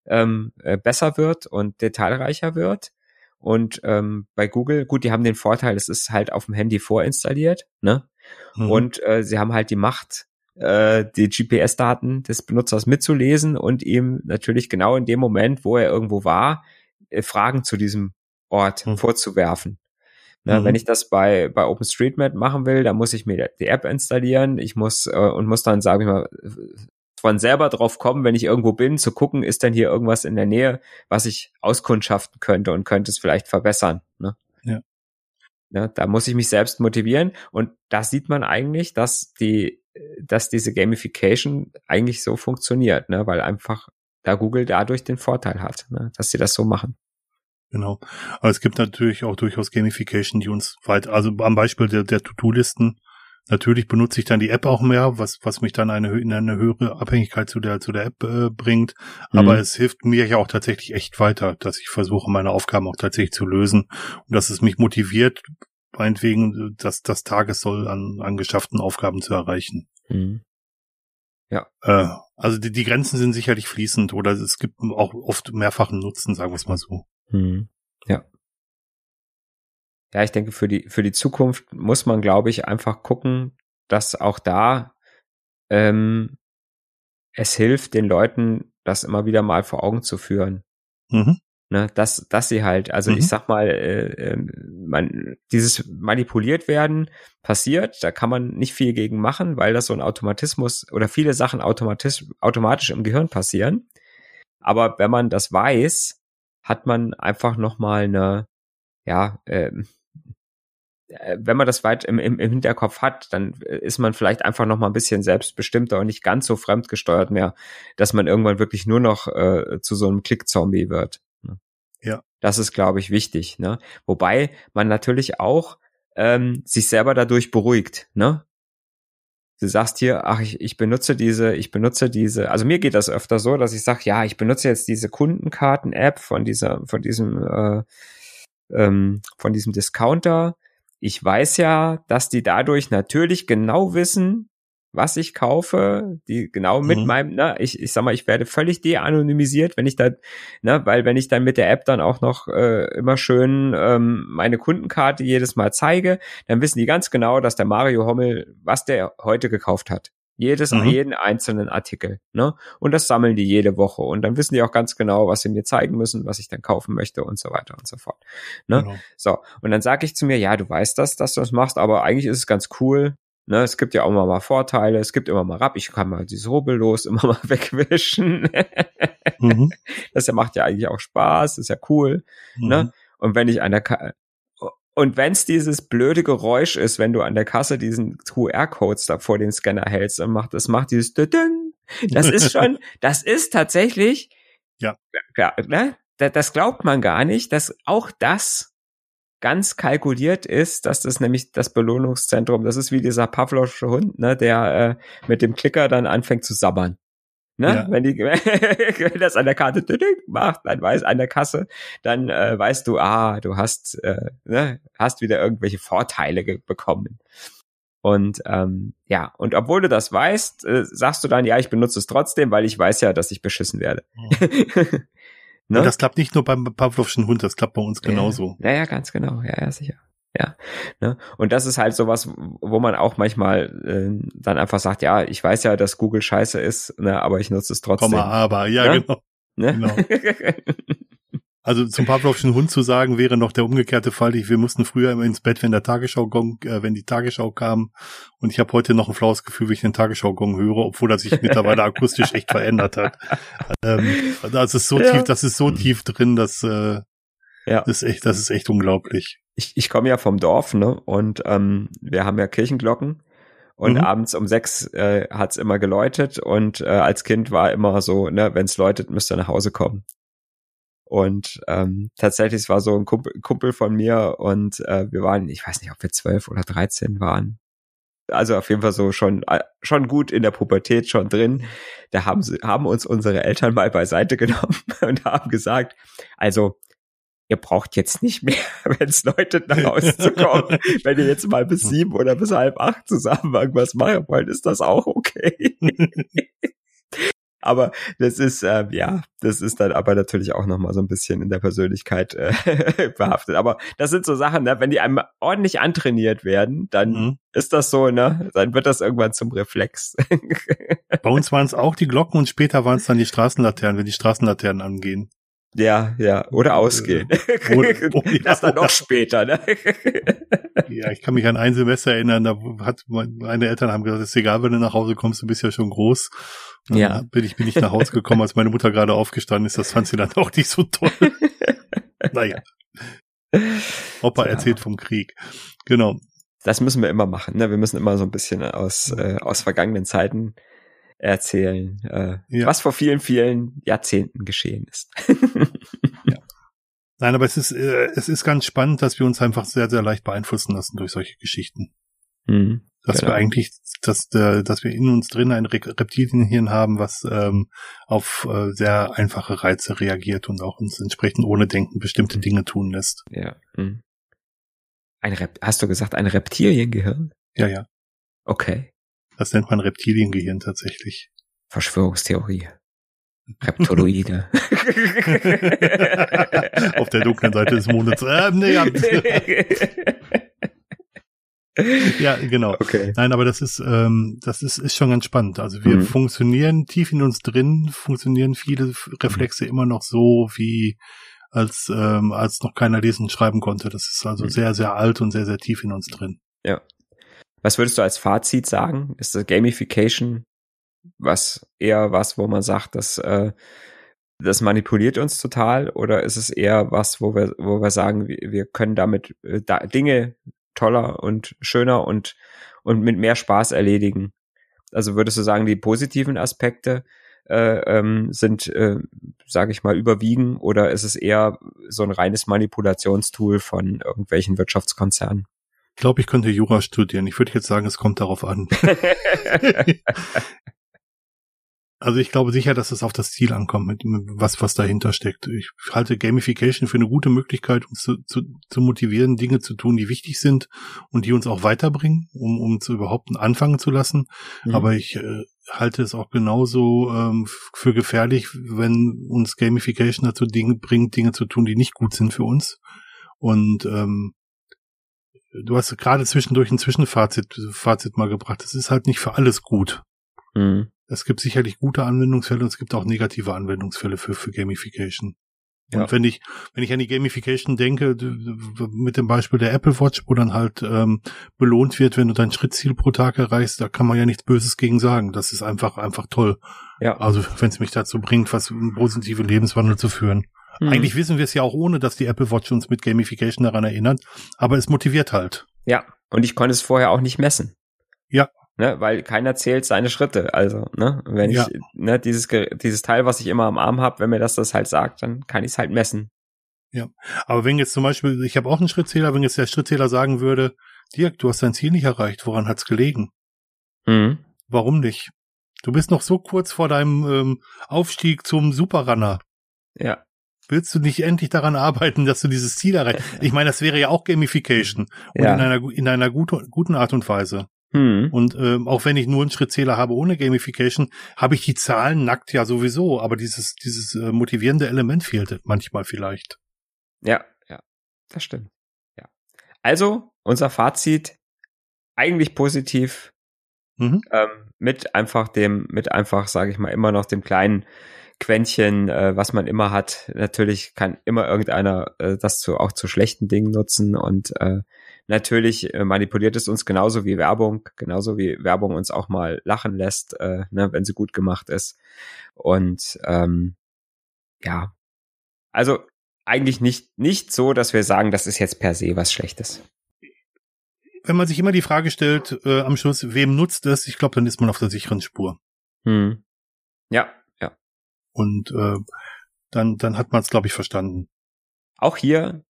ähm, äh, besser wird und detailreicher wird. Und ähm, bei Google, gut, die haben den Vorteil, es ist halt auf dem Handy vorinstalliert, ne? Mhm. Und äh, sie haben halt die Macht, äh, die GPS-Daten des Benutzers mitzulesen und ihm natürlich genau in dem Moment, wo er irgendwo war, äh, Fragen zu diesem Ort mhm. vorzuwerfen. Ne, mhm. Wenn ich das bei, bei OpenStreetMap machen will, dann muss ich mir die App installieren. Ich muss äh, und muss dann, sage ich mal, von selber drauf kommen, wenn ich irgendwo bin, zu gucken, ist denn hier irgendwas in der Nähe, was ich auskundschaften könnte und könnte es vielleicht verbessern. Ne? Ja. Ne, da muss ich mich selbst motivieren und da sieht man eigentlich, dass die, dass diese Gamification eigentlich so funktioniert, ne, weil einfach da Google dadurch den Vorteil hat, ne, dass sie das so machen. Genau. Aber es gibt natürlich auch durchaus Gamification, die uns weit, also am Beispiel der, der To-Do-Listen, Natürlich benutze ich dann die App auch mehr, was, was mich dann eine, in eine höhere Abhängigkeit zu der, zu der App äh, bringt. Aber mhm. es hilft mir ja auch tatsächlich echt weiter, dass ich versuche, meine Aufgaben auch tatsächlich zu lösen und dass es mich motiviert, meinetwegen dass das Tagessoll an, an geschafften Aufgaben zu erreichen. Mhm. Ja. Äh, also die, die Grenzen sind sicherlich fließend oder es gibt auch oft mehrfachen Nutzen, sagen wir es mal so. Mhm. Ja ich denke, für die, für die Zukunft muss man, glaube ich, einfach gucken, dass auch da ähm, es hilft, den Leuten das immer wieder mal vor Augen zu führen. Mhm. Ne, dass, dass sie halt, also mhm. ich sag mal, äh, äh, man, dieses manipuliert werden passiert, da kann man nicht viel gegen machen, weil das so ein Automatismus oder viele Sachen automatisch, automatisch im Gehirn passieren. Aber wenn man das weiß, hat man einfach nochmal eine, ja, äh, wenn man das weit im, im, im Hinterkopf hat, dann äh, ist man vielleicht einfach noch mal ein bisschen selbstbestimmter und nicht ganz so fremdgesteuert mehr, dass man irgendwann wirklich nur noch äh, zu so einem Klick-Zombie wird. Ne? Ja. Das ist, glaube ich, wichtig. Ne? Wobei man natürlich auch ähm, sich selber dadurch beruhigt. Ne? Du sagst hier, ach, ich, ich benutze diese, ich benutze diese, also mir geht das öfter so, dass ich sage, ja, ich benutze jetzt diese Kundenkarten-App von dieser, von diesem, äh, ähm, von diesem Discounter ich weiß ja, dass die dadurch natürlich genau wissen, was ich kaufe, die genau mit mhm. meinem, ne, ich, ich sag mal, ich werde völlig de-anonymisiert, wenn ich da, ne, weil wenn ich dann mit der App dann auch noch äh, immer schön ähm, meine Kundenkarte jedes Mal zeige, dann wissen die ganz genau, dass der Mario Hommel, was der heute gekauft hat. Jedes, mhm. jeden einzelnen Artikel, ne? Und das sammeln die jede Woche. Und dann wissen die auch ganz genau, was sie mir zeigen müssen, was ich dann kaufen möchte und so weiter und so fort. Ne? Genau. So. Und dann sage ich zu mir, ja, du weißt das, dass du das machst, aber eigentlich ist es ganz cool. Ne, es gibt ja auch immer mal Vorteile, es gibt immer mal Rab, ich kann mal dieses Rubbellos immer mal *laughs* wegwischen. mhm. Das macht ja eigentlich auch Spaß, ist ja cool. Ne? Mhm. Ne? Und wenn ich Ka und wenn es dieses blöde Geräusch ist, wenn du an der Kasse diesen QR-Codes da vor den Scanner hältst und macht, das macht dieses das ist schon, *laughs* das ist tatsächlich, ja, ja ne? das glaubt man gar nicht, dass auch das ganz kalkuliert ist, dass das nämlich das Belohnungszentrum, das ist wie dieser Pavlovsche Hund, ne, der äh, mit dem Klicker dann anfängt zu sabbern. Ne? Ja. Wenn, die, *laughs* wenn das an der Karte macht, dann weiß an der Kasse, dann äh, weißt du, ah, du hast, äh, ne, hast wieder irgendwelche Vorteile bekommen. Und ähm, ja, und obwohl du das weißt, äh, sagst du dann, ja, ich benutze es trotzdem, weil ich weiß ja, dass ich beschissen werde. Mhm. *laughs* ne? Und das klappt nicht nur beim Pavlovschen Hund, das klappt bei uns genauso. Ja, ja, ganz genau, ja, ja, sicher. Ja, ne? Und das ist halt sowas, wo man auch manchmal äh, dann einfach sagt, ja, ich weiß ja, dass Google scheiße ist, ne, aber ich nutze es trotzdem. Komma, aber, ja, ne? genau. Ne? genau. *laughs* Also zum Pavlovschen Hund zu sagen, wäre noch der umgekehrte Fall. Wir mussten früher immer ins Bett, wenn der Tagesschau-Gong, äh, wenn die Tagesschau kam. Und ich habe heute noch ein flaues Gefühl, wenn ich den Tagesschau-Gong höre, obwohl er sich *laughs* mittlerweile akustisch echt verändert hat. Ähm, das ist so ja. tief, das ist so tief drin, dass äh, ja. das ist echt, das ist echt unglaublich ich, ich komme ja vom Dorf, ne? Und ähm, wir haben ja Kirchenglocken. Und mhm. abends um sechs äh, hat's immer geläutet und äh, als Kind war immer so, ne, wenn's läutet, müsst ihr nach Hause kommen. Und ähm, tatsächlich, es war so ein Kumpel, Kumpel von mir und äh, wir waren, ich weiß nicht, ob wir zwölf oder dreizehn waren. Also auf jeden Fall so schon äh, schon gut in der Pubertät schon drin. Da haben sie haben uns unsere Eltern mal beiseite genommen *laughs* und haben gesagt, also ihr braucht jetzt nicht mehr, *laughs* wenn es läutet, nach Hause zu kommen. *laughs* wenn ihr jetzt mal bis sieben oder bis halb acht zusammen irgendwas machen wollt, ist das auch okay. *laughs* aber das ist, äh, ja, das ist dann aber natürlich auch nochmal so ein bisschen in der Persönlichkeit äh, behaftet. Aber das sind so Sachen, ne, wenn die einem ordentlich antrainiert werden, dann mhm. ist das so, ne, dann wird das irgendwann zum Reflex. Bei uns waren es auch die Glocken und später waren es dann die Straßenlaternen, wenn die Straßenlaternen angehen. Ja, ja, oder ausgehen. Oder, oh, ja, das dann noch später, ne? *laughs* Ja, ich kann mich an ein Semester erinnern, da hat meine Eltern haben gesagt, es ist egal, wenn du nach Hause kommst, du bist ja schon groß. Dann ja. Bin ich bin ich nach Hause gekommen, als meine Mutter gerade aufgestanden ist. Das fand sie dann auch nicht so toll. *laughs* naja. Opa ja. erzählt vom Krieg. Genau. Das müssen wir immer machen. Ne? Wir müssen immer so ein bisschen aus, äh, aus vergangenen Zeiten erzählen, äh, ja. was vor vielen, vielen Jahrzehnten geschehen ist. *laughs* ja. Nein, aber es ist, äh, es ist ganz spannend, dass wir uns einfach sehr, sehr leicht beeinflussen lassen durch solche Geschichten. Mhm, dass genau. wir eigentlich, dass, äh, dass wir in uns drin ein Reptilienhirn haben, was ähm, auf äh, sehr einfache Reize reagiert und auch uns entsprechend ohne Denken bestimmte Dinge tun lässt. Ja. Mhm. Ein Rep Hast du gesagt, ein Reptiliengehirn? Ja, ja. Okay. Das nennt man Reptiliengehirn tatsächlich. Verschwörungstheorie. Reptoloide. *laughs* Auf der dunklen Seite des Mondes. Äh, nee, ja. *laughs* ja, genau. Okay. Nein, aber das ist, ähm, das ist, ist schon ganz spannend. Also wir mhm. funktionieren tief in uns drin, funktionieren viele Reflexe mhm. immer noch so, wie als, ähm, als noch keiner lesen und schreiben konnte. Das ist also mhm. sehr, sehr alt und sehr, sehr tief in uns drin. Ja. Was würdest du als Fazit sagen? Ist das Gamification was eher was, wo man sagt, dass äh, das manipuliert uns total oder ist es eher was, wo wir, wo wir sagen, wir, wir können damit äh, Dinge toller und schöner und, und mit mehr Spaß erledigen? Also würdest du sagen, die positiven Aspekte äh, ähm, sind, äh, sage ich mal, überwiegen oder ist es eher so ein reines Manipulationstool von irgendwelchen Wirtschaftskonzernen? Ich glaube, ich könnte Jura studieren. Ich würde jetzt sagen, es kommt darauf an. *laughs* also ich glaube sicher, dass es auf das Ziel ankommt, mit, was, was dahinter steckt. Ich halte Gamification für eine gute Möglichkeit, uns zu, zu, zu motivieren, Dinge zu tun, die wichtig sind und die uns auch weiterbringen, um, um zu überhaupt anfangen zu lassen. Mhm. Aber ich äh, halte es auch genauso ähm, für gefährlich, wenn uns Gamification dazu Dinge bringt, Dinge zu tun, die nicht gut sind für uns. Und ähm, du hast gerade zwischendurch ein Zwischenfazit Fazit mal gebracht. Es ist halt nicht für alles gut. Mhm. Es gibt sicherlich gute Anwendungsfälle und es gibt auch negative Anwendungsfälle für, für Gamification. Und ja. wenn ich, wenn ich an die Gamification denke, mit dem Beispiel der Apple Watch, wo dann halt ähm, belohnt wird, wenn du dein Schrittziel pro Tag erreichst, da kann man ja nichts Böses gegen sagen. Das ist einfach, einfach toll. Ja. Also wenn es mich dazu bringt, was einen positiven Lebenswandel zu führen. Mhm. Eigentlich wissen wir es ja auch ohne, dass die Apple Watch uns mit Gamification daran erinnert, aber es motiviert halt. Ja, und ich konnte es vorher auch nicht messen. Ja. Ne, weil keiner zählt seine Schritte. Also, ne, wenn ja. ich, ne, dieses, dieses Teil, was ich immer am Arm habe, wenn mir das das halt sagt, dann kann ich es halt messen. Ja. Aber wenn jetzt zum Beispiel, ich habe auch einen Schrittzähler, wenn jetzt der Schrittzähler sagen würde, Dirk, du hast dein Ziel nicht erreicht, woran hat's gelegen? Mhm. Warum nicht? Du bist noch so kurz vor deinem ähm, Aufstieg zum Superrunner. Ja. Willst du nicht endlich daran arbeiten, dass du dieses Ziel erreichst? Ich meine, das wäre ja auch Gamification und ja. in einer in einer gute, guten Art und Weise. Hm. Und ähm, auch wenn ich nur einen Schrittzähler habe ohne Gamification, habe ich die Zahlen nackt ja sowieso, aber dieses dieses äh, motivierende Element fehlte manchmal vielleicht. Ja, ja, das stimmt. Ja. Also unser Fazit eigentlich positiv. Mhm. Ähm, mit einfach dem, mit einfach, sage ich mal, immer noch dem kleinen Quäntchen, äh, was man immer hat. Natürlich kann immer irgendeiner äh, das zu, auch zu schlechten Dingen nutzen und äh, natürlich äh, manipuliert es uns genauso wie Werbung, genauso wie Werbung uns auch mal lachen lässt, äh, ne, wenn sie gut gemacht ist. Und ähm, ja, also eigentlich nicht nicht so, dass wir sagen, das ist jetzt per se was Schlechtes. Wenn man sich immer die Frage stellt, äh, am Schluss, wem nutzt es? Ich glaube, dann ist man auf der sicheren Spur. Hm. Ja, und äh, dann, dann hat man es, glaube ich, verstanden. Auch hier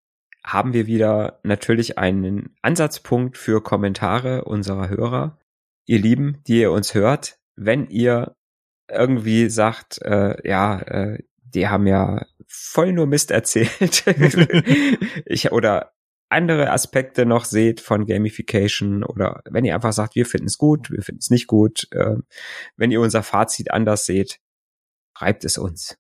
haben wir wieder natürlich einen Ansatzpunkt für Kommentare unserer Hörer. Ihr Lieben, die ihr uns hört, wenn ihr irgendwie sagt, äh, ja, äh, die haben ja voll nur Mist erzählt. *laughs* ich oder andere Aspekte noch seht von Gamification oder wenn ihr einfach sagt, wir finden es gut, wir finden es nicht gut, äh, wenn ihr unser Fazit anders seht, schreibt es uns.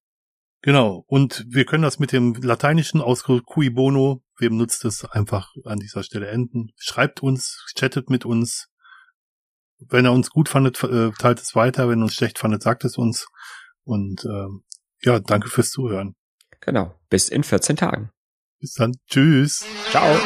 Genau. Und wir können das mit dem lateinischen Ausdruck cui bono, wem nutzt es, einfach an dieser Stelle enden. Schreibt uns, chattet mit uns. Wenn er uns gut fandet, äh, teilt es weiter. Wenn er uns schlecht fandet, sagt es uns. Und äh, ja, danke fürs Zuhören. Genau. Bis in 14 Tagen. Bis dann. Tschüss. Ciao.